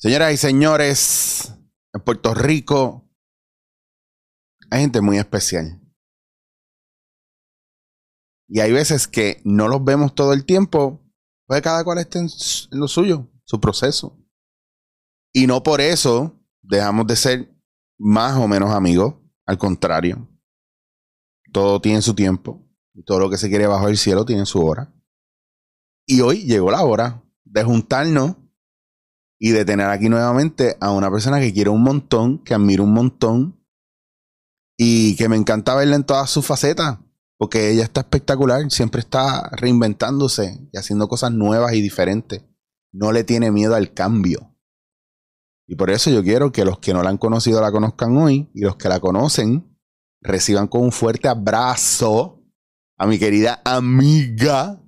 Señoras y señores, en Puerto Rico hay gente muy especial. Y hay veces que no los vemos todo el tiempo, pues cada cual está en lo suyo, su proceso. Y no por eso dejamos de ser más o menos amigos, al contrario. Todo tiene su tiempo. Y todo lo que se quiere bajo el cielo tiene su hora. Y hoy llegó la hora de juntarnos y de tener aquí nuevamente a una persona que quiero un montón, que admiro un montón y que me encanta verla en todas sus facetas, porque ella está espectacular, siempre está reinventándose y haciendo cosas nuevas y diferentes. No le tiene miedo al cambio. Y por eso yo quiero que los que no la han conocido la conozcan hoy y los que la conocen reciban con un fuerte abrazo a mi querida amiga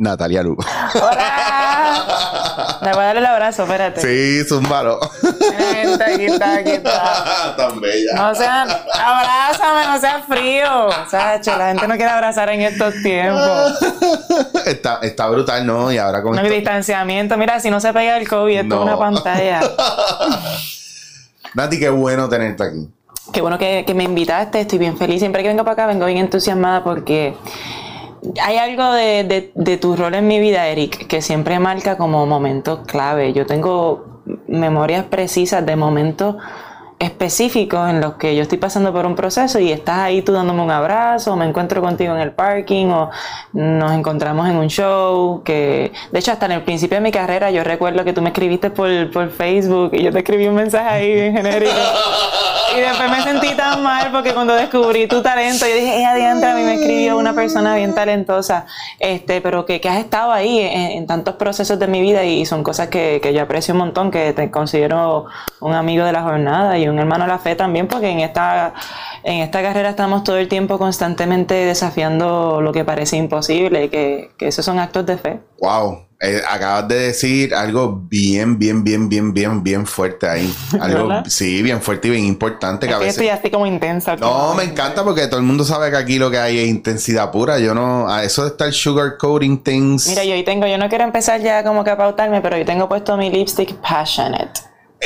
Natalia Lu. ¡Hola! Le voy a darle el abrazo, espérate. Sí, zúmbalo. Aquí está, aquí está. Tan bella. No sean, abrázame, no seas frío. Sacho, la gente no quiere abrazar en estos tiempos. Está, está brutal, ¿no? Y ahora con No esto- distanciamiento. Mira, si no se pega el COVID, esto No. es una pantalla. Nati, qué bueno tenerte aquí. Qué bueno que, que me invitaste, estoy bien feliz. Siempre que vengo para acá vengo bien entusiasmada porque hay algo de, de- de tu rol en mi vida, Eric, que siempre marca como momentos clave. Yo tengo memorias precisas de momentos específicos en los que yo estoy pasando por un proceso y estás ahí tú dándome un abrazo, o me encuentro contigo en el parking o nos encontramos en un show que de hecho hasta en el principio de mi carrera yo recuerdo que tú me escribiste por, por Facebook y yo te escribí un mensaje ahí bien genérico. Y después me sentí tan mal porque cuando descubrí tu talento, yo dije, eh, adiante, a mí me escribió una persona bien talentosa, este, pero que, que has estado ahí en, en tantos procesos de mi vida y son cosas que, que yo aprecio un montón, que te considero un amigo de la jornada y un hermano de la fe también, porque en esta, en esta carrera estamos todo el tiempo constantemente desafiando lo que parece imposible, que, que esos son actos de fe. Wow. eh, acabas de decir algo bien, bien, bien, bien, bien, bien fuerte ahí. Algo, ¿Verdad? sí, bien fuerte y bien importante que Es a que veces. estoy así como intensa. No, me encanta porque todo el mundo sabe que aquí lo que hay es intensidad pura. Yo no, a eso de estar sugarcoating things. Mira, yo hoy tengo, yo no quiero empezar ya como que a pautarme, pero yo tengo puesto mi lipstick passionate.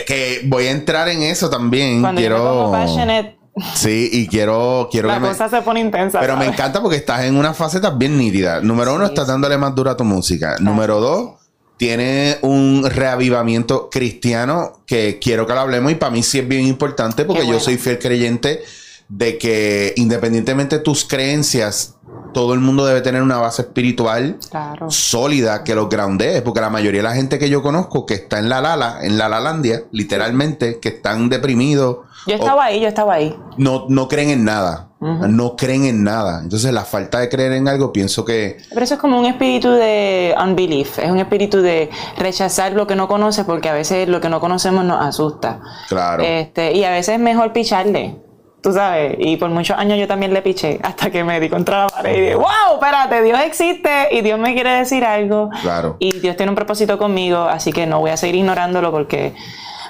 Que voy a entrar en eso también. Cuando yo me quiero. pongo passionate, Sí, y quiero, quiero la que me- cosa se pone intensa. Pero me encanta porque estás en una faceta bien nítida. Número uno, estás dándole más dura a tu música. Número dos, tiene un reavivamiento cristiano que quiero que lo hablemos y para mí sí es bien importante porque yo soy fiel creyente de que independientemente de tus creencias, todo el mundo debe tener una base espiritual Claro. sólida que los groundee, porque la mayoría de la gente que yo conozco que está en la lala, en la lalandia, literalmente, que están deprimidos, Yo o- estaba ahí, yo estaba ahí. no, no creen en nada. No creen en nada. Entonces, la falta de creer en algo, pienso que. Pero eso es como un espíritu de unbelief, es un espíritu de rechazar lo que no conoces porque a veces lo que no conocemos nos asusta. Claro. Este, y a veces es mejor picharle, tú sabes. Y por muchos años yo también le piché hasta que me di contra la pared y dije, wow, espérate, Dios existe y Dios me quiere decir algo. Claro. Y Dios tiene un propósito conmigo, así que no voy a seguir ignorándolo porque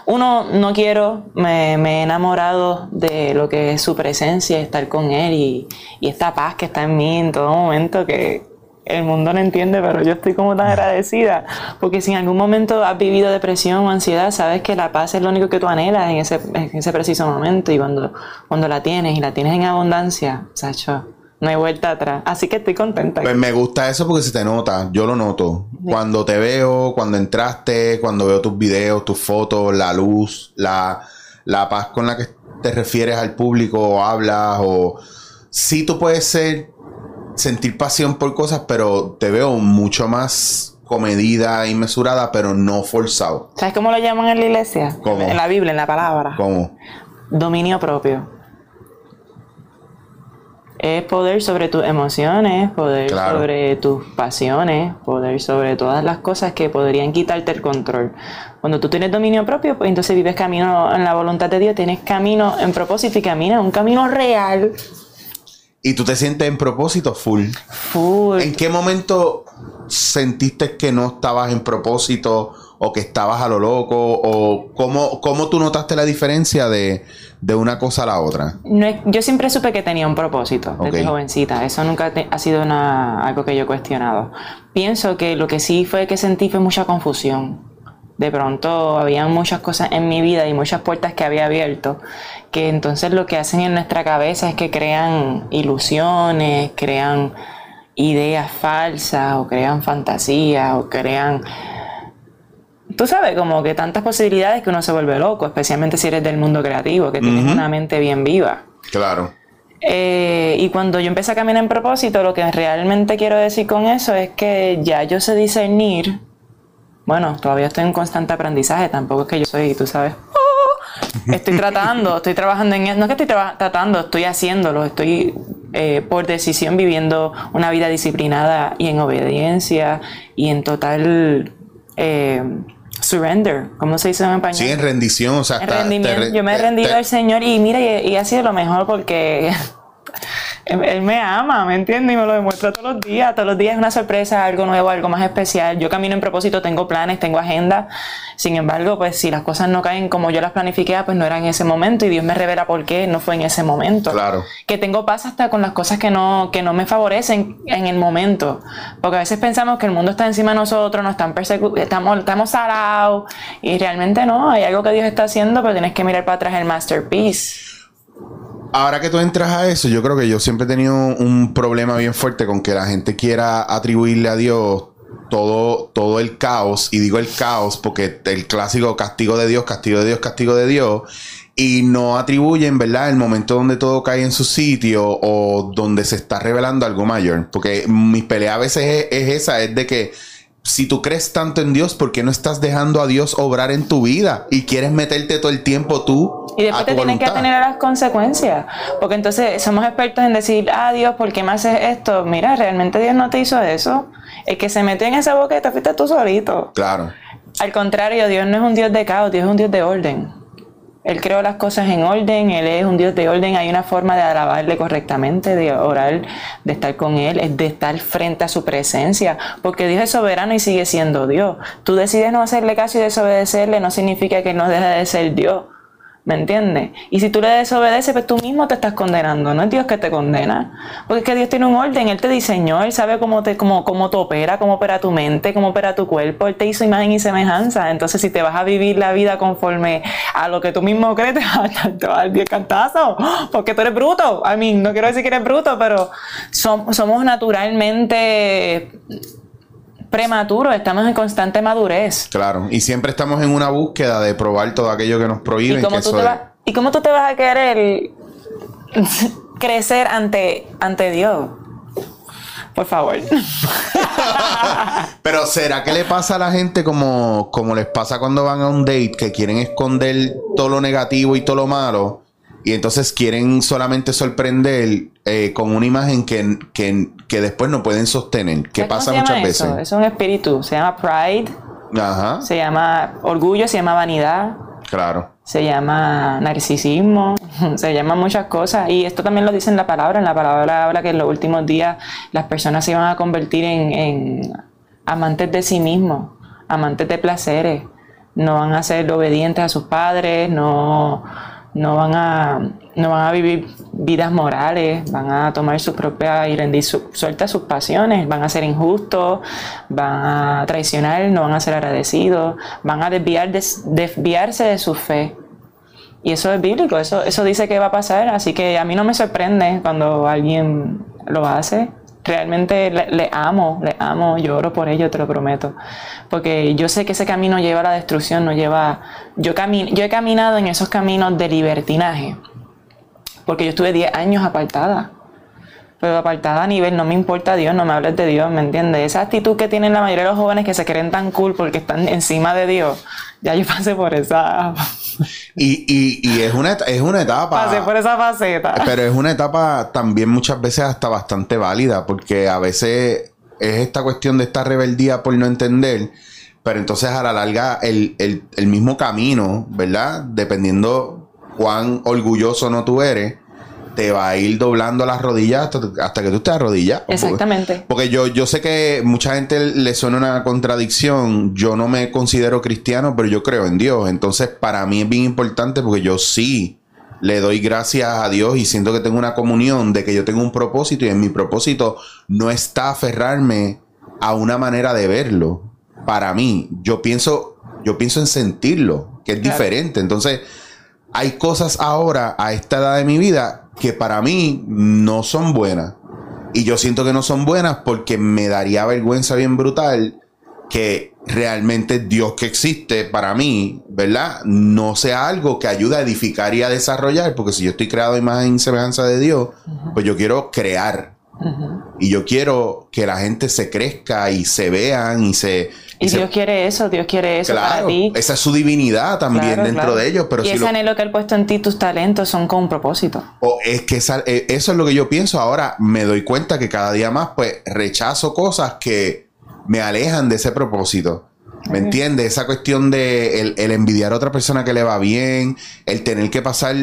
uno, no quiero, me, me he enamorado de lo que es su presencia, estar con Él y, y esta paz que está en mí en todo momento que el mundo no entiende, pero yo estoy como tan agradecida, porque si en algún momento has vivido depresión o ansiedad, sabes que la paz es lo único que tú anhelas en ese, en ese preciso momento y cuando, cuando la tienes y la tienes en abundancia, Sacho, no hay vuelta atrás. Así que estoy contenta. Pues me gusta eso porque se te nota. Yo lo noto. Cuando te veo, cuando entraste, cuando veo tus videos, tus fotos, la luz, la, la paz con la que te refieres al público o hablas. O sí, tú puedes ser, sentir pasión por cosas, pero te veo mucho más comedida y mesurada, pero no forzado. ¿Sabes cómo lo llaman en la iglesia? ¿Cómo? En la Biblia, en la palabra. Como, Dominio propio. Es poder sobre tus emociones, poder Claro. sobre tus pasiones, poder sobre todas las cosas que podrían quitarte el control. Cuando tú tienes dominio propio, pues entonces vives camino en la voluntad de Dios, tienes camino en propósito y caminas un camino real. Y tú te sientes en propósito full. Full. ¿En qué momento sentiste que no estabas en propósito o que estabas a lo loco? ¿O cómo, cómo tú notaste la diferencia de, de una cosa a la otra? No yo siempre supe que tenía un propósito desde jovencita. Eso nunca te- ha sido una- algo que yo he cuestionado. Pienso que lo que sí fue que sentí fue mucha confusión. De pronto había muchas cosas en mi vida y muchas puertas que había abierto, que entonces lo que hacen en nuestra cabeza es que crean ilusiones, crean ideas falsas o crean fantasías o crean tú sabes, como que tantas posibilidades que uno se vuelve loco, especialmente si eres del mundo creativo, que tienes una mente bien viva. Claro. Eh, y cuando yo empecé a caminar en propósito, lo que realmente quiero decir con eso es que ya yo sé discernir. Bueno, todavía estoy en constante aprendizaje, tampoco es que yo soy, tú sabes, ¡oh! estoy tratando, estoy trabajando en No es que estoy tratando, estoy haciéndolo, estoy eh, por decisión viviendo una vida disciplinada y en obediencia y en total eh, surrender, ¿cómo se dice en español? Sí, en rendición, o sea, Yo me he rendido al Señor y mira, y, ha sido lo mejor porque él, me ama, ¿me entiendes? Y me lo demuestra todos los días. Todos los días es una sorpresa, algo nuevo, algo más especial. Yo camino en propósito, tengo planes, tengo agenda. Sin embargo, pues si las cosas no caen como yo las planifiqué, pues no era en ese momento y Dios me revela por qué no fue en ese momento. Claro. Que tengo paz hasta con las cosas que no, que no me favorecen en el momento. Porque a veces pensamos que el mundo está encima de nosotros, nos están estamos, estamos salados y realmente no, hay algo que Dios está haciendo, pero tienes que mirar para atrás el masterpiece. Ahora que tú entras a eso, yo creo que yo siempre he tenido un problema bien fuerte con que la gente quiera atribuirle a Dios todo, todo el caos, y digo el caos porque el clásico castigo de Dios, castigo de Dios, castigo de Dios, y no atribuyen, ¿verdad?, el momento donde todo cae en su sitio o donde se está revelando algo mayor. Porque mi pelea a veces es, esa, es de que si tú crees tanto en Dios, ¿por qué no estás dejando a Dios obrar en tu vida? Y quieres meterte todo el tiempo tú. Y después te tienes que tener a las consecuencias. Porque entonces somos expertos en decir, ah, Dios, ¿por qué me haces esto? Mira, realmente Dios no te hizo eso. El que se metió en esa boqueta fuiste tú solito. Claro. Al contrario, Dios no es un Dios de caos, Dios es un Dios de orden. Él creó las cosas en orden, Él es un Dios de orden, hay una forma de alabarle correctamente, de orar, de estar con Él, es de estar frente a su presencia, porque Dios es soberano y sigue siendo Dios. Tú decides no hacerle caso y desobedecerle, no significa que no deje de ser Dios. ¿Me entiendes? Y si tú le desobedeces, pues tú mismo te estás condenando, no es Dios que te condena. Porque es que Dios tiene un orden, Él te diseñó, Él sabe cómo te, cómo, cómo opera, cómo opera tu mente, cómo opera tu cuerpo, Él te hizo imagen y semejanza. Entonces, si te vas a vivir la vida conforme a lo que tú mismo crees, te vas a, dar 10 cantazos, porque tú eres bruto. I mean, no quiero decir que eres bruto, pero somos naturalmente prematuro, estamos en constante madurez. Claro, y siempre estamos en una búsqueda de probar todo aquello que nos prohíben. ¿Y cómo, tú, te ¿y cómo tú te vas a querer crecer ante, ante Dios? Por favor. Pero ¿será que le pasa a la gente como, como les pasa cuando van a un date que quieren esconder todo lo negativo y todo lo malo? Y entonces quieren solamente sorprender eh, con una imagen que, que, después no pueden sostener. ¿Qué pasa muchas veces? Es un espíritu. Se llama pride. Ajá. Se llama orgullo, se llama vanidad. Claro. Se llama narcisismo, se llama muchas cosas. Y esto también lo dice en la palabra. En la palabra habla que en los últimos días las personas se iban a convertir en, en amantes de sí mismos, amantes de placeres. No van a ser obedientes a sus padres, no no van a, no van a vivir vidas morales, van a tomar su propia y rendir su, suelta sus pasiones, van a ser injustos, van a traicionar, no van a ser agradecidos, van a desviar, desviarse de su fe. Y eso es bíblico, eso, eso dice que va a pasar, así que a mí no me sorprende cuando alguien lo hace realmente le, amo, le amo, lloro por ello, te lo prometo. Porque yo sé que ese camino lleva a la destrucción, no lleva... Yo, yo he caminado en esos caminos de libertinaje, porque yo estuve 10 años apartada. Pero apartada a nivel, no me importa Dios, no me hables de Dios, ¿me entiendes? Esa actitud que tienen la mayoría de los jóvenes que se creen tan cool porque están encima de Dios. Ya yo pasé por esa... Y, y, y es, una, es una etapa... Pasé por esa faceta. Pero es una etapa también muchas veces hasta bastante válida porque a veces es esta cuestión de esta rebeldía por no entender pero entonces a la larga el, el, el, mismo camino, ¿verdad? Dependiendo cuán orgulloso no tú eres, te va a ir doblando las rodillas hasta, que tú estés arrodillado. Exactamente. Porque, yo, yo sé que mucha gente le suena una contradicción. Yo no me considero cristiano, pero yo creo en Dios. Entonces, para mí es bien importante porque yo sí le doy gracias a Dios y siento que tengo una comunión de que yo tengo un propósito y en mi propósito no está aferrarme a una manera de verlo. Para mí, yo pienso yo pienso en sentirlo, que es diferente. Entonces, hay cosas ahora a esta edad de mi vida que para mí no son buenas. Y yo siento que no son buenas porque me daría vergüenza bien brutal que realmente Dios que existe para mí, ¿verdad? No sea algo que ayude a edificar y a desarrollar, porque si yo estoy creado en imagen y semejanza de Dios, pues yo quiero crear. Y yo quiero que la gente se crezca y se vean y se... Y, Dios quiere eso, Dios quiere eso para ti. Esa es su divinidad también dentro de ellos. Pero y ese anhelo que Él ha puesto en ti, tus talentos son con un propósito. O es que eh, eso es lo que yo pienso. Ahora me doy cuenta que cada día más, pues, rechazo cosas que me alejan de ese propósito. ¿Me entiendes? Esa cuestión de el, envidiar a otra persona que le va bien, el tener que pasar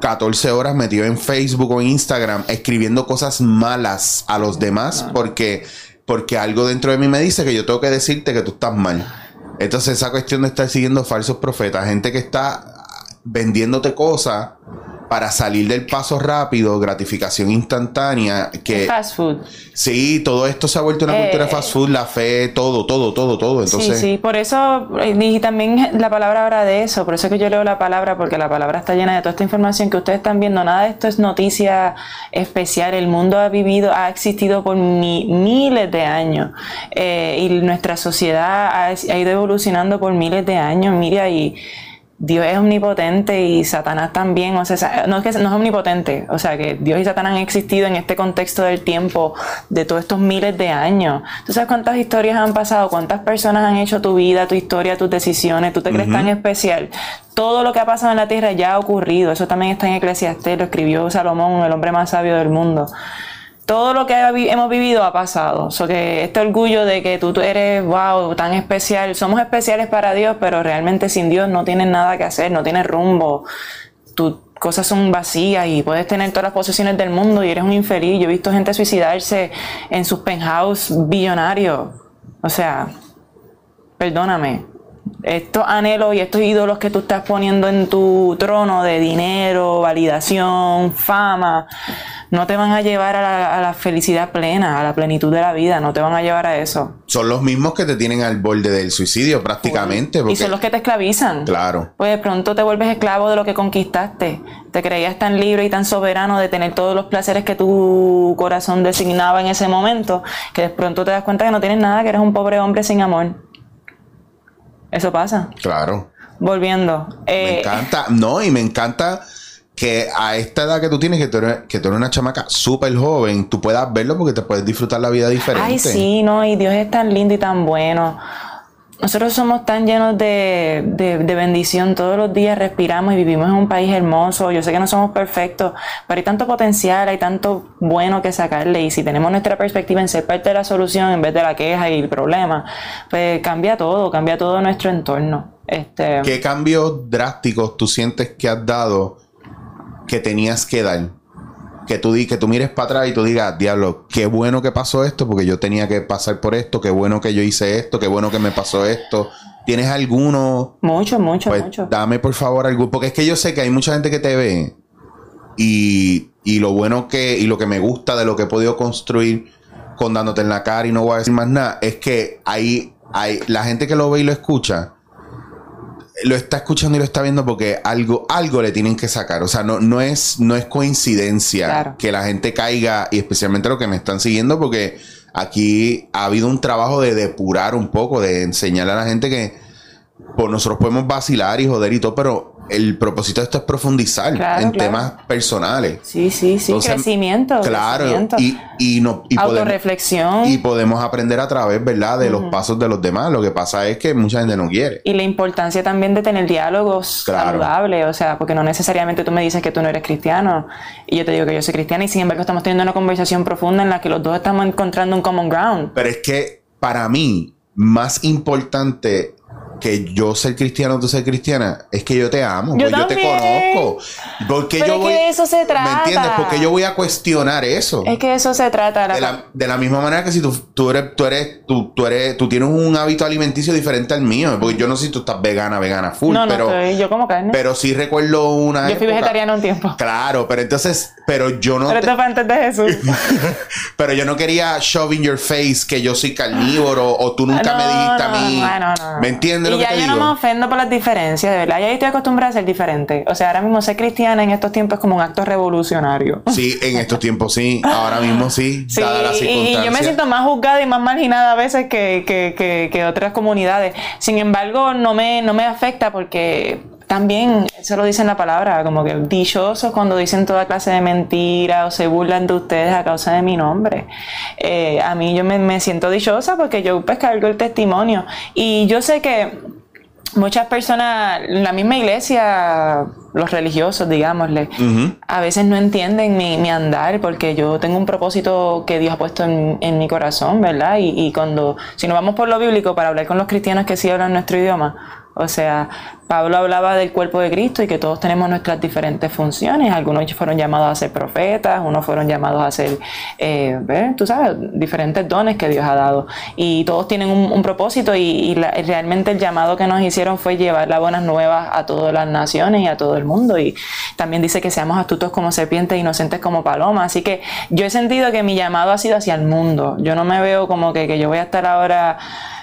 14 horas metido en Facebook o Instagram escribiendo cosas malas a los demás porque, porque algo dentro de mí me dice que yo tengo que decirte que tú estás mal. Entonces esa cuestión de estar siguiendo falsos profetas, gente que está vendiéndote cosas para salir del paso rápido, gratificación instantánea, que... Fast food. Sí, todo esto se ha vuelto una cultura de fast food, la fe, todo, todo, todo, todo. Entonces... Sí, sí, por eso, eh, y también la palabra habla de eso, por eso es que yo leo la palabra, porque la palabra está llena de toda esta información que ustedes están viendo. Nada de esto es noticia especial, el mundo ha vivido, ha existido por miles de años, eh, y nuestra sociedad ha, ha, ido evolucionando por miles de años, mira, y Dios es omnipotente y Satanás también, o sea, no es que no es omnipotente, o sea, que Dios y Satanás han existido en este contexto del tiempo de todos estos miles de años. ¿Tú sabes cuántas historias han pasado? ¿Cuántas personas han hecho tu vida, tu historia, tus decisiones? ¿Tú te crees tan especial? Todo lo que ha pasado en la tierra ya ha ocurrido. Eso también está en Eclesiastés, lo escribió Salomón, el hombre más sabio del mundo todo lo que hemos vivido ha pasado. So que este orgullo de que tú, eres, wow, tan especial. Somos especiales para Dios, pero realmente sin Dios no tienes nada que hacer, no tienes rumbo. Tus cosas son vacías y puedes tener todas las posesiones del mundo y eres un infeliz. Yo he visto gente suicidarse en sus penthouse billonarios. O sea, perdóname. Estos anhelos y estos ídolos que tú estás poniendo en tu trono de dinero, validación, fama no te van a llevar a la, felicidad plena, a la plenitud de la vida, no te van a llevar a eso. Son los mismos que te tienen al borde del suicidio prácticamente. Y son los que te esclavizan. Claro. Pues de pronto te vuelves esclavo de lo que conquistaste. Te creías tan libre y tan soberano de tener todos los placeres que tu corazón designaba en ese momento, que de pronto te das cuenta que no tienes nada, que eres un pobre hombre sin amor. Eso pasa. Claro. Volviendo. me eh, encanta. No, y me encanta que a esta edad que tú tienes, que tú eres, que tú eres una chamaca súper joven, tú puedas verlo porque te puedes disfrutar la vida diferente. Ay, sí, no, y Dios es tan lindo y tan bueno. Nosotros somos tan llenos de, de, bendición, todos los días respiramos y vivimos en un país hermoso. Yo sé que no somos perfectos, pero hay tanto potencial, hay tanto bueno que sacarle. Y si tenemos nuestra perspectiva en ser parte de la solución en vez de la queja y el problema, pues cambia todo, cambia todo nuestro entorno. Este, ¿Qué cambios drásticos tú sientes que has dado? Que tenías que dar. Que tú, que tú mires para atrás y tú digas, diablo, qué bueno que pasó esto, porque yo tenía que pasar por esto, qué bueno que yo hice esto, qué bueno que me pasó esto. ¿Tienes alguno? Mucho, mucho, pues, mucho. Dame por favor algo, porque es que yo sé que hay mucha gente que te ve y, y lo bueno que, y lo que me gusta de lo que he podido construir con dándote en la cara y no voy a decir más nada, es que hay, hay la gente que lo ve y lo escucha lo está escuchando y lo está viendo porque algo, algo le tienen que sacar. O sea, no, no, es, no es coincidencia que la gente caiga, y especialmente los que me están siguiendo, porque aquí ha habido un trabajo de depurar un poco, de enseñarle a la gente que pues, nosotros podemos vacilar y joder y todo, pero el propósito de esto es profundizar en temas personales. Sí, sí, sí, crecimiento. Claro, Y, y, no, y autorreflexión. Podemos, y podemos aprender a través, ¿verdad?, de los pasos de los demás. Lo que pasa es que mucha gente no quiere. Y la importancia también de tener diálogos saludables, o sea, porque no necesariamente tú me dices que tú no eres cristiano y yo te digo que yo soy cristiana y sin embargo estamos teniendo una conversación profunda en la que los dos estamos encontrando un common ground. Pero es que para mí, más importante que yo ser cristiano, tú ser cristiana, es que yo te amo, yo, yo te conozco. Porque yo voy, de eso se trata. ¿Me entiendes? Porque yo voy a cuestionar eso. Es que eso se trata. De la, de la misma manera que si tú, tú eres, tú eres, tú, tú, eres, tú tienes un hábito alimenticio diferente al mío. Porque yo no sé si tú estás vegana, vegana full. No, no pero, estoy, yo como carne. Pero sí recuerdo una. Yo fui vegetariana un tiempo. Claro, pero entonces, pero yo no. Pero esto fue antes de Jesús. pero yo no quería shove in your face que yo soy carnívoro o tú nunca me dijiste a mí. ¿Me entiendes? Entiendes lo y ya yo no me ofendo por las diferencias, de verdad. Ya yo estoy acostumbrada a ser diferente. O sea, ahora mismo ser cristiana en estos tiempos es como un acto revolucionario. Sí, en estos tiempos sí. Ahora mismo sí. Sí, dadas las y- y yo me siento más juzgada y más marginada a veces que, que, que, que otras comunidades. Sin embargo, no me, no me afecta porque también, eso lo dice en la palabra, como que dichosos cuando dicen toda clase de mentiras o se burlan de ustedes a causa de mi nombre. Eh, a mí yo me, me siento dichosa porque yo pues cargo el testimonio. Y yo sé que muchas personas, la misma iglesia, los religiosos, digámosle, a veces no entienden mi, mi andar porque yo tengo un propósito que Dios ha puesto en, en mi corazón, ¿verdad? Y, y cuando, si nos vamos por lo bíblico para hablar con los cristianos que sí hablan nuestro idioma, o sea, Pablo hablaba del cuerpo de Cristo y que todos tenemos nuestras diferentes funciones. Algunos fueron llamados a ser profetas, unos fueron llamados a ser, eh, tú sabes, diferentes dones que Dios ha dado. Y todos tienen un, propósito y, y la- realmente el llamado que nos hicieron fue llevar las buenas nuevas a todas las naciones y a todo el mundo. Y también dice que seamos astutos como serpientes, inocentes como palomas. Así que yo he sentido que mi llamado ha sido hacia el mundo. Yo no me veo como que, que yo voy a estar ahora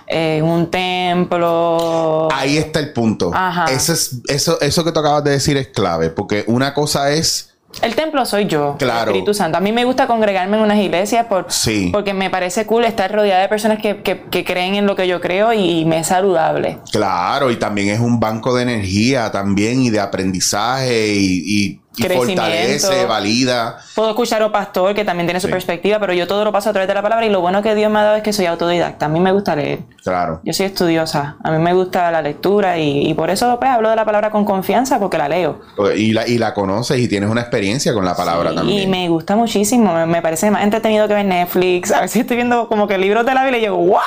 en un templo. Ahí está el punto. Ajá. Ese es, eso, eso que tú acabas de decir es clave, porque una cosa es El templo soy yo, Claro. el Espíritu Santo. A mí me gusta congregarme en unas iglesias por, Sí. porque me parece cool estar rodeada de personas que, que- que creen en lo que yo creo y me es saludable. Claro, y también es un banco de energía también y de aprendizaje y, y- y Crecimiento. fortalece, valida. Puedo escuchar a un pastor que también tiene su Sí. perspectiva, pero yo todo lo paso a través de la palabra y lo bueno que Dios me ha dado es que soy autodidacta. A mí me gusta leer. Claro. Yo soy estudiosa. A mí me gusta la lectura y, y por eso pues, hablo de la palabra con confianza porque la leo. Y la, y la conoces y tienes una experiencia con la palabra Y también. me gusta muchísimo. Me, me parece más entretenido que ver Netflix. A veces estoy viendo como que libros de la Biblia y digo, ¡wow!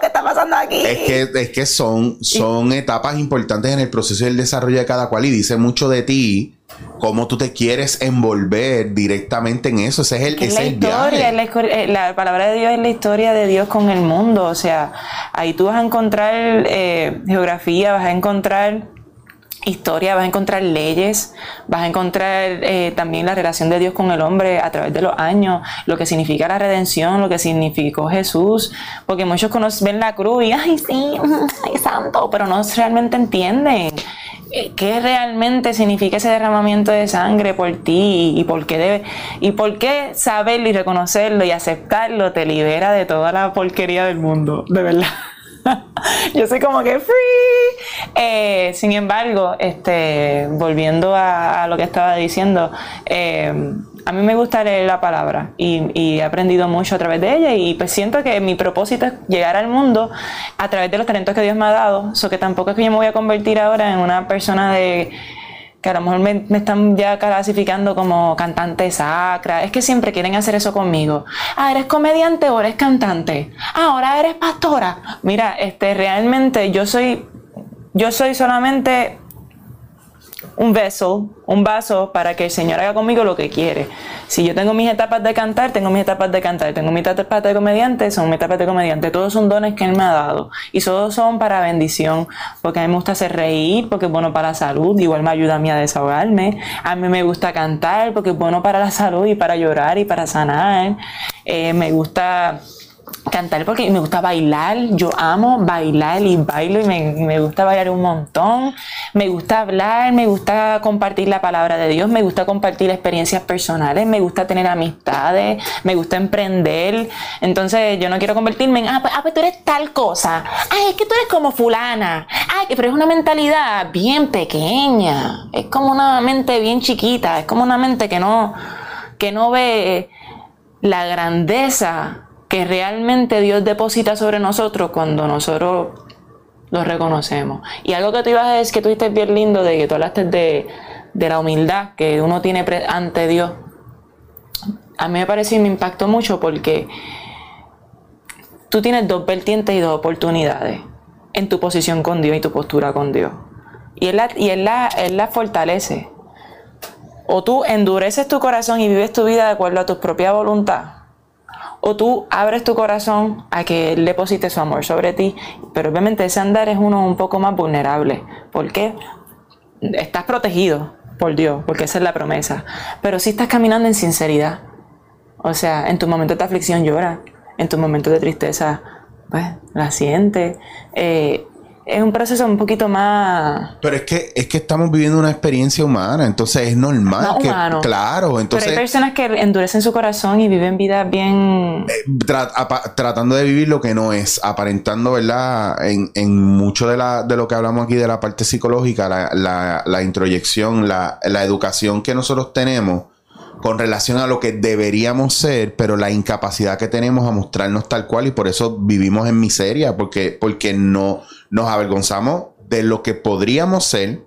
¿Qué está pasando aquí? Es que, es que son, son etapas importantes en el proceso y el desarrollo de cada cual y dice mucho de ti cómo tú te quieres envolver directamente en eso. Ese es el, es ese la el historia, viaje. es la, eh, la palabra de Dios es la historia de Dios con el mundo. O sea, ahí tú vas a encontrar eh, geografía, vas a encontrar historia, vas a encontrar leyes, vas a encontrar eh, también la relación de Dios con el hombre a través de los años, lo que significa la redención, lo que significó Jesús, porque muchos conocen, ven la cruz y, ay, sí, ay, santo, pero no realmente entienden eh, qué realmente significa ese derramamiento de sangre por ti y, y por qué debe, y por qué saberlo y reconocerlo y aceptarlo te libera de toda la porquería del mundo, de verdad. Yo soy como que free. Eh, sin embargo, este, volviendo a, lo que estaba diciendo, eh, a mí me gusta leer la palabra y, y he aprendido mucho a través de ella y pues siento que mi propósito es llegar al mundo a través de los talentos que Dios me ha dado. So que tampoco es que yo me voy a convertir ahora en una persona de que a lo mejor me, están ya clasificando como cantante sacra. Es que siempre quieren hacer eso conmigo. Ah, eres comediante o eres cantante. Ah, ahora eres pastora. Mira, este, realmente yo soy, yo soy solamente un vessel, un vaso para que el Señor haga conmigo lo que quiere. Si yo tengo mis etapas de cantar, tengo mis etapas de cantar. Tengo mis etapas de comediante, son mis etapas de comediante. Todos son dones que Él me ha dado. Y todos son para bendición. Porque a mí me gusta hacer reír, porque es bueno para la salud. Igual me ayuda a mí a desahogarme. A mí me gusta cantar, porque es bueno para la salud y para llorar y para sanar. Eh, me gusta cantar porque me gusta bailar, yo amo bailar y bailo y me, me gusta bailar un montón, me gusta hablar, me gusta compartir la palabra de Dios, me gusta compartir experiencias personales, me gusta tener amistades, me gusta emprender, entonces yo no quiero convertirme en, ah, pues, ah, pues tú eres tal cosa, ay, es que tú eres como fulana, ay, pero es una mentalidad bien pequeña, es como una mente bien chiquita, es como una mente que no, que no ve la grandeza que realmente Dios deposita sobre nosotros cuando nosotros lo reconocemos. Y algo que tú ibas a decir que tú dijiste bien lindo, de que tú hablaste de, de la humildad que uno tiene ante Dios. A mí me pareció y me impactó mucho porque tú tienes dos vertientes y dos oportunidades en tu posición con Dios y tu postura con Dios. Y Él la, y él la, él la fortalece. O tú endureces tu corazón y vives tu vida de acuerdo a tu propia voluntad. O tú abres tu corazón a que Él deposite su amor sobre ti. Pero obviamente ese andar es uno un poco más vulnerable. ¿Por qué? Estás protegido por Dios, porque esa es la promesa. Pero si estás caminando en sinceridad. O sea, en tus momentos de aflicción llora. En tus momentos de tristeza, pues, la sientes. Eh, es un proceso un poquito más. Pero es que es que estamos viviendo una experiencia humana, entonces es normal Más que humano. claro, entonces Pero hay personas que endurecen su corazón y viven vidas bien. tra- apa- tratando de vivir lo que no es, aparentando, ¿verdad? En, en mucho de, la, de lo que hablamos aquí de la parte psicológica, la, la, la introyección, la, la educación que nosotros tenemos con relación a lo que deberíamos ser, pero la incapacidad que tenemos a mostrarnos tal cual y por eso vivimos en miseria, porque, porque no nos avergonzamos de lo que podríamos ser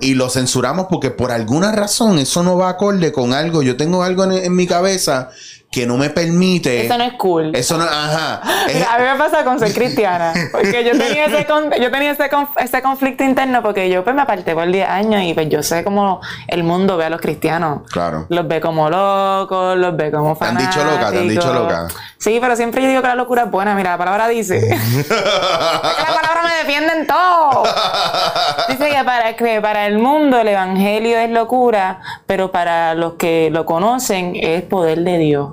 y lo censuramos porque por alguna razón eso no va acorde con algo. Yo tengo algo en, en mi cabeza que no me permite. Eso no es cool. Eso no, ajá. Es- a mí me pasa con ser cristiana. Porque yo tenía ese, con- yo tenía ese, conf- ese conflicto interno porque yo pues me aparté por 10 años y pues yo sé cómo el mundo ve a los cristianos. Claro. Los ve como locos, los ve como ¿Te han fanáticos. dicho loca? ¿Te han dicho loca? Sí, pero siempre yo digo que la locura es buena. Mira, la palabra dice. Me defiende en todo. Dice que para, que para el mundo el evangelio es locura, pero para los que lo conocen es poder de Dios.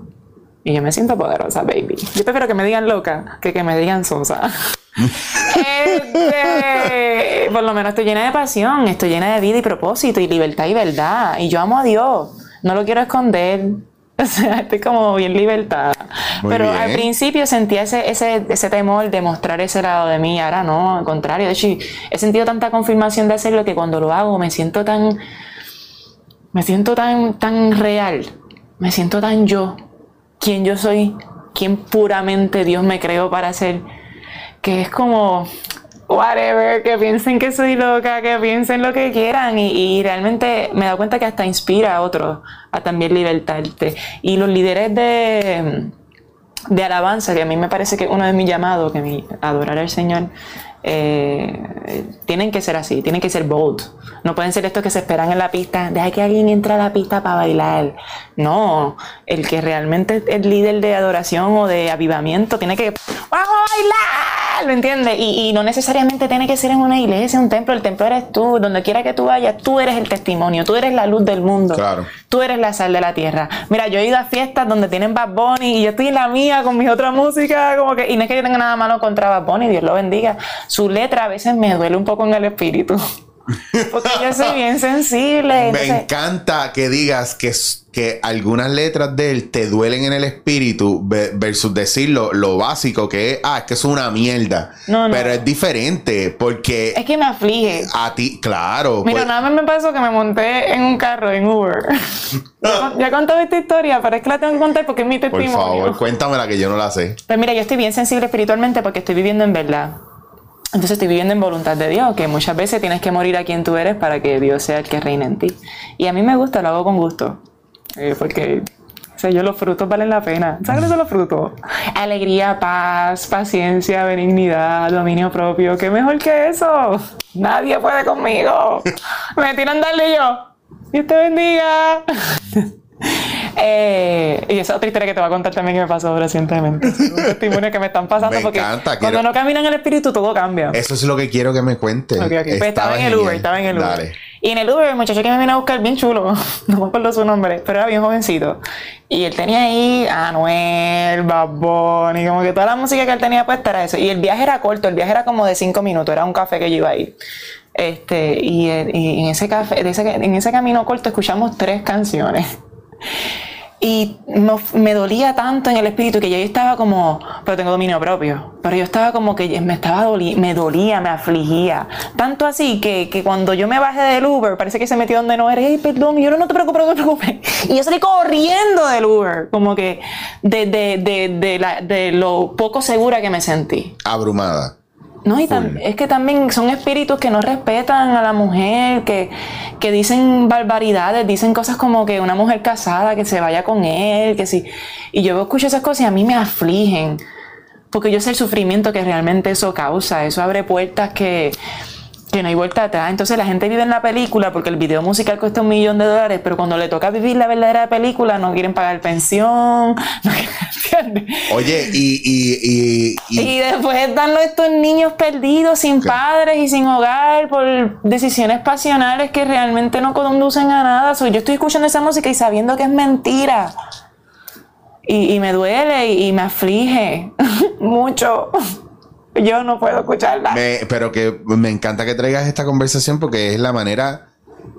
Y yo me siento poderosa, baby. Yo prefiero que me digan loca que que me digan sosa. Este, por lo menos estoy llena de pasión, estoy llena de vida y propósito y libertad y verdad. Y yo amo a Dios, no lo quiero esconder. O sea, estoy como bien libertada. Muy Pero bien. al principio sentía ese, ese, ese temor de mostrar ese lado de mí, ahora no, al contrario. De hecho, he sentido tanta confirmación de hacerlo que cuando lo hago me siento tan, me siento tan, tan real, me siento tan yo, quien yo soy, quien puramente Dios me creó para ser, que es como, whatever, que piensen que soy loca, que piensen lo que quieran y, y realmente me dado cuenta que hasta inspira a otros a también libertarte. Y los líderes de, de alabanza, que a mí me parece que uno de mis llamados, que mi adorar al Señor, eh, tienen que ser así, tienen que ser bold. No pueden ser estos que se esperan en la pista, deja que alguien entre a la pista para bailar. No, el que realmente es el líder de adoración o de avivamiento tiene que, ¡vamos a bailar! ¿Me entiendes? Y, y no necesariamente tiene que ser en una iglesia, un templo, el templo eres tú, donde quiera que tú vayas, tú eres el testimonio, tú eres la luz del mundo. Claro. Tú eres la sal de la tierra. Mira, yo he ido a fiestas donde tienen Bad Bunny y yo estoy en la mía con mi otra música, como que, y no es que yo tenga nada malo contra Bad Bunny, Dios lo bendiga. Su letra a veces me duele un poco en el espíritu. Porque yo soy bien sensible. Me encanta que digas que, que algunas letras de él te duelen en el espíritu ve- versus decir lo, lo básico que es, ah, es que es una mierda. No, no. Pero es diferente porque es que me aflige. a ti, claro. Mira, pues- nada más me pasó que me monté en un carro en Uber. ya, he contado esta historia, pero es que la tengo que contar porque es mi por testimonio. favor, cuéntamela que yo no la sé. Pues mira, yo estoy bien sensible espiritualmente porque estoy viviendo en verdad. Entonces estoy viviendo en voluntad de Dios, que muchas veces tienes que morir a quien tú eres para que Dios sea el que reine en ti. Y a mí me gusta, lo hago con gusto. Eh, porque, o sea, yo los frutos valen la pena. ¿Sabes son los frutos? Alegría, paz, paciencia, benignidad, dominio propio. ¿Qué mejor que eso? Nadie puede conmigo. Me tiran darle yo. Dios te bendiga. Eh, y esa otra historia que te voy a contar también que me pasó recientemente. Un testimonio que me están pasando Me porque encanta, cuando quiero- no camina en el espíritu todo cambia. Eso es lo que quiero que me cuentes. Ok. Pues estaba en el Uber, estaba en el Uber. Dale. Y en el Uber, el muchacho que me vino a buscar, bien chulo, no me acuerdo su nombre, pero era bien jovencito. Y él tenía ahí a Anuel, Bad Bunny, como que toda la música que él tenía puesta era eso. Y el viaje era corto, el viaje era como de cinco minutos, era un café que yo iba a ir. Este, y, y en, ese café, en ese camino corto escuchamos tres canciones. Y me dolía tanto en el espíritu que yo estaba como, pero tengo dominio propio. Pero yo estaba como que me estaba doli- me dolía, me afligía. Tanto así que, que cuando yo me bajé del Uber, parece que se metió donde no era. Ay, perdón, y yo no, no te preocupes, no te preocupes. Y yo salí corriendo del Uber, como que de, de, de, de, la- lo poco segura que me sentí. Abrumada. No, y tam- es que también son espíritus que no respetan a la mujer, que, que dicen barbaridades, dicen cosas como que una mujer casada que se vaya con él, que sí. Y yo escucho esas cosas y a mí me afligen, porque yo sé el sufrimiento que realmente eso causa, eso abre puertas que, que no hay vuelta atrás. Entonces la gente vive en la película porque el video musical cuesta un millón de dólares, pero cuando le toca vivir la verdadera película no quieren pagar pensión, no quieren- ¿entiendes? Oye, y, y, y, y- Y después están estos niños perdidos, sin padres y sin hogar, por decisiones pasionales que realmente no conducen a nada. So, yo estoy escuchando esa música y sabiendo que es mentira. Y, y me duele y me aflige mucho. Yo no puedo escucharla. pero que me encanta que traigas esta conversación porque es la manera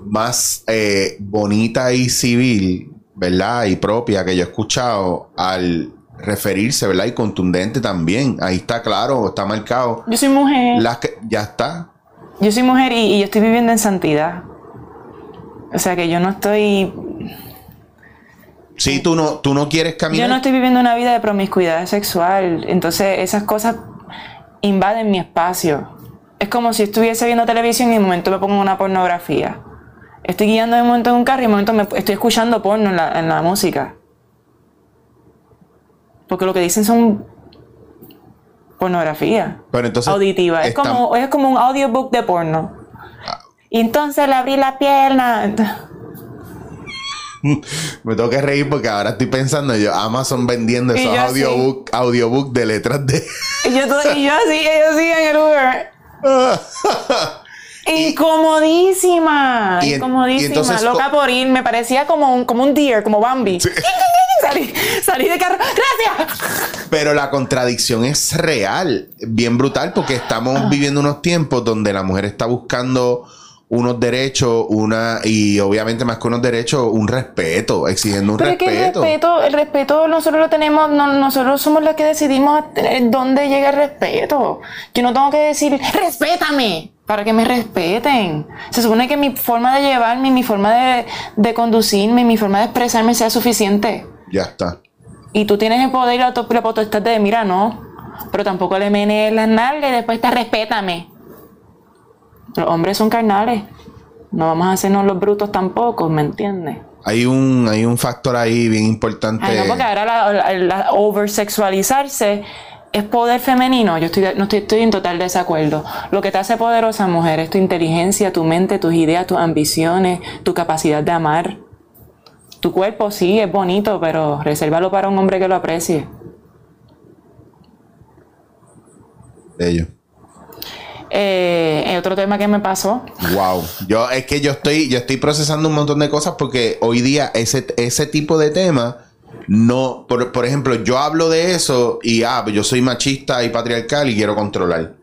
más eh, bonita y civil, ¿verdad? Y propia que yo he escuchado al referirse, ¿verdad? Y contundente también. Ahí está claro, está marcado. Yo soy mujer. Las que, ya está. Yo soy mujer y, y yo estoy viviendo en santidad. O sea que yo no estoy Sí, tú no, tú no quieres caminar. Yo no estoy viviendo una vida de promiscuidad sexual. Entonces, esas cosas invaden mi espacio. Es como si estuviese viendo televisión y de momento me pongo una pornografía. Estoy guiando de momento en un carro y de momento me estoy escuchando porno en la, música. Porque lo que dicen son pornografía. Pero entonces auditiva. Es, como, es como un audiobook de porno. Ah. Y entonces le abrí la pierna. Me tengo que reír porque ahora estoy pensando yo, Amazon vendiendo esos audiobook, audiobook de letras de. y yo, y yo sí en el Uber. Incomodísima, incomodísima, loca por ir, me parecía como un, como un deer, como Bambi. salí, salí de carro, gracias. Pero la contradicción es real, bien brutal, porque estamos ah. viviendo unos tiempos donde la mujer está buscando unos derechos, una y obviamente más que unos derechos, un respeto, exigiendo un respeto. el respeto, el respeto nosotros lo tenemos, nosotros somos los que decidimos dónde llega el respeto. Yo no tengo que decir, respétame, para que me respeten. Se supone que mi forma de llevarme, mi forma de, de conducirme, mi forma de expresarme sea suficiente. Ya está. Y tú tienes el poder y la, potestad de, mira, no, pero tampoco le menes las nalgas y después te respétame. Los hombres son carnales. No vamos a hacernos los brutos tampoco, ¿me entiendes? Hay un, hay un factor ahí bien importante. no, porque ahora la, la, oversexualizarse es poder femenino. Yo estoy, no estoy, estoy, en total desacuerdo. Lo que te hace poderosa mujer es tu inteligencia, tu mente, tus ideas, tus ambiciones, tu capacidad de amar. Tu cuerpo sí es bonito, pero resérvalo para un hombre que lo aprecie. Bello. Eh, otro tema que me pasó. Wow. Yo, es que yo estoy, yo estoy procesando un montón de cosas porque hoy día ese, ese tipo de tema no, por, ejemplo, yo hablo de eso y ah, yo soy machista y patriarcal y quiero controlar.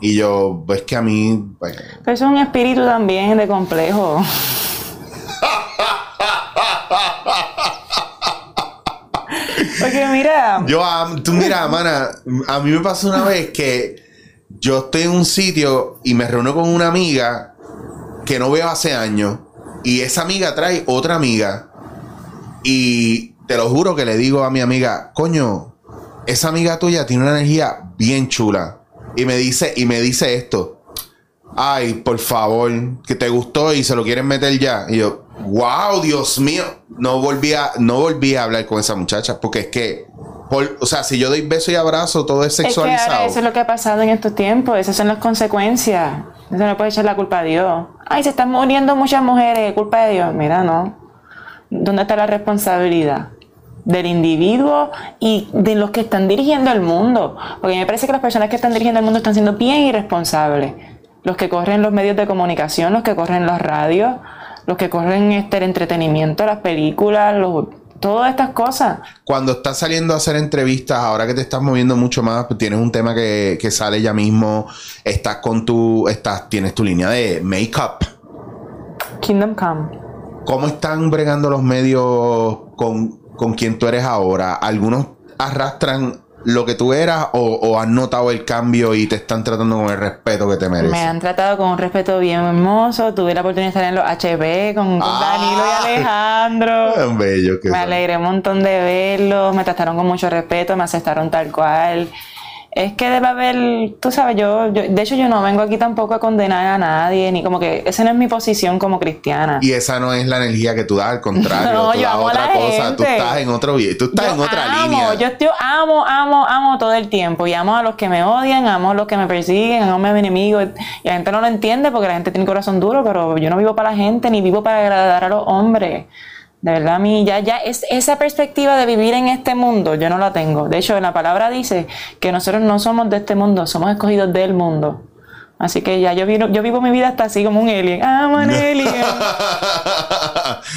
Y yo, pues que a mí. Pues, Pero es un espíritu también de complejo. Porque mira. Yo, tú mira, mana, a mí me pasó una vez que yo estoy en un sitio y me reúno con una amiga que no veo hace años y esa amiga trae otra amiga y te lo juro que le digo a mi amiga, coño, esa amiga tuya tiene una energía bien chula y me dice y me dice esto. Ay, por favor, que te gustó y se lo quieren meter ya. Y yo, wow, Dios mío, no volví a, no volví a hablar con esa muchacha porque es que o sea, si yo doy beso y abrazo, todo es sexualizado. eso es lo que ha pasado en estos tiempos. Esas son las consecuencias. Eso no puede echar la culpa a Dios. Ay, se están muriendo muchas mujeres, culpa de Dios. Mira, no. ¿Dónde está la responsabilidad? Del individuo y de los que están dirigiendo el mundo. Porque me parece que las personas que están dirigiendo el mundo están siendo bien irresponsables. Los que corren los medios de comunicación, los que corren los radios, los que corren este, el entretenimiento, las películas, los todas estas cosas. Cuando estás saliendo a hacer entrevistas, ahora que te estás moviendo mucho más, pues tienes un tema que, sale ya mismo, estás con tu, estás, tienes tu línea de make-up. Kingdom Come. ¿Cómo están bregando los medios con, con quien tú eres ahora? Algunos arrastran lo que tú eras o, has notado el cambio y te están tratando con el respeto que te mereces? Me han tratado con un respeto bien hermoso. Tuve la oportunidad de estar en los HB con, Danilo y Alejandro. Bello me alegré un montón de verlos. Me trataron con mucho respeto, me aceptaron tal cual es que debe haber, tú sabes, yo, de hecho yo no vengo aquí tampoco a condenar a nadie, ni como que esa no es mi posición como cristiana. Y esa no es la energía que tú das, al contrario, no, tú yo das otra cosa, tú estás en otro tú estás en otra línea. Yo estoy, amo, amo, amo todo el tiempo y amo a los que me odian, amo a los que me persiguen, amo a mis enemigos y la gente no lo entiende porque la gente tiene corazón duro, pero yo no vivo para la gente ni vivo para agradar a los hombres. De verdad, a mí ya, ya es, esa perspectiva de vivir en este mundo, yo no la tengo. De hecho, en la palabra dice que nosotros no somos de este mundo, somos escogidos del mundo. Así que ya yo, vivo, yo vivo mi vida hasta así como un alien. I'm an alien.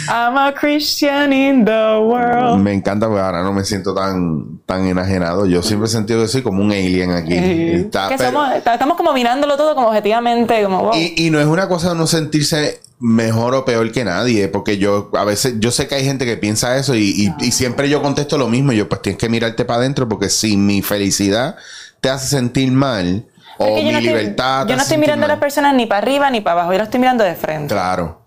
I'm a Christian in the world. Me encanta porque ahora no me siento tan, tan enajenado. Yo siempre he sentido que soy como un alien aquí. Está- Que pero- somos- está- estamos como mirándolo todo como objetivamente, como wow. y, y no es una cosa de no sentirse mejor o peor que nadie, porque yo a veces, yo sé que hay gente que piensa eso y, y- y siempre yo contesto lo mismo. Yo, pues tienes que mirarte para adentro porque si mi felicidad te hace sentir mal o que yo mi no estoy- libertad. te Yo no estoy mirando a las personas ni para arriba ni para abajo, yo lo estoy mirando de frente. Claro.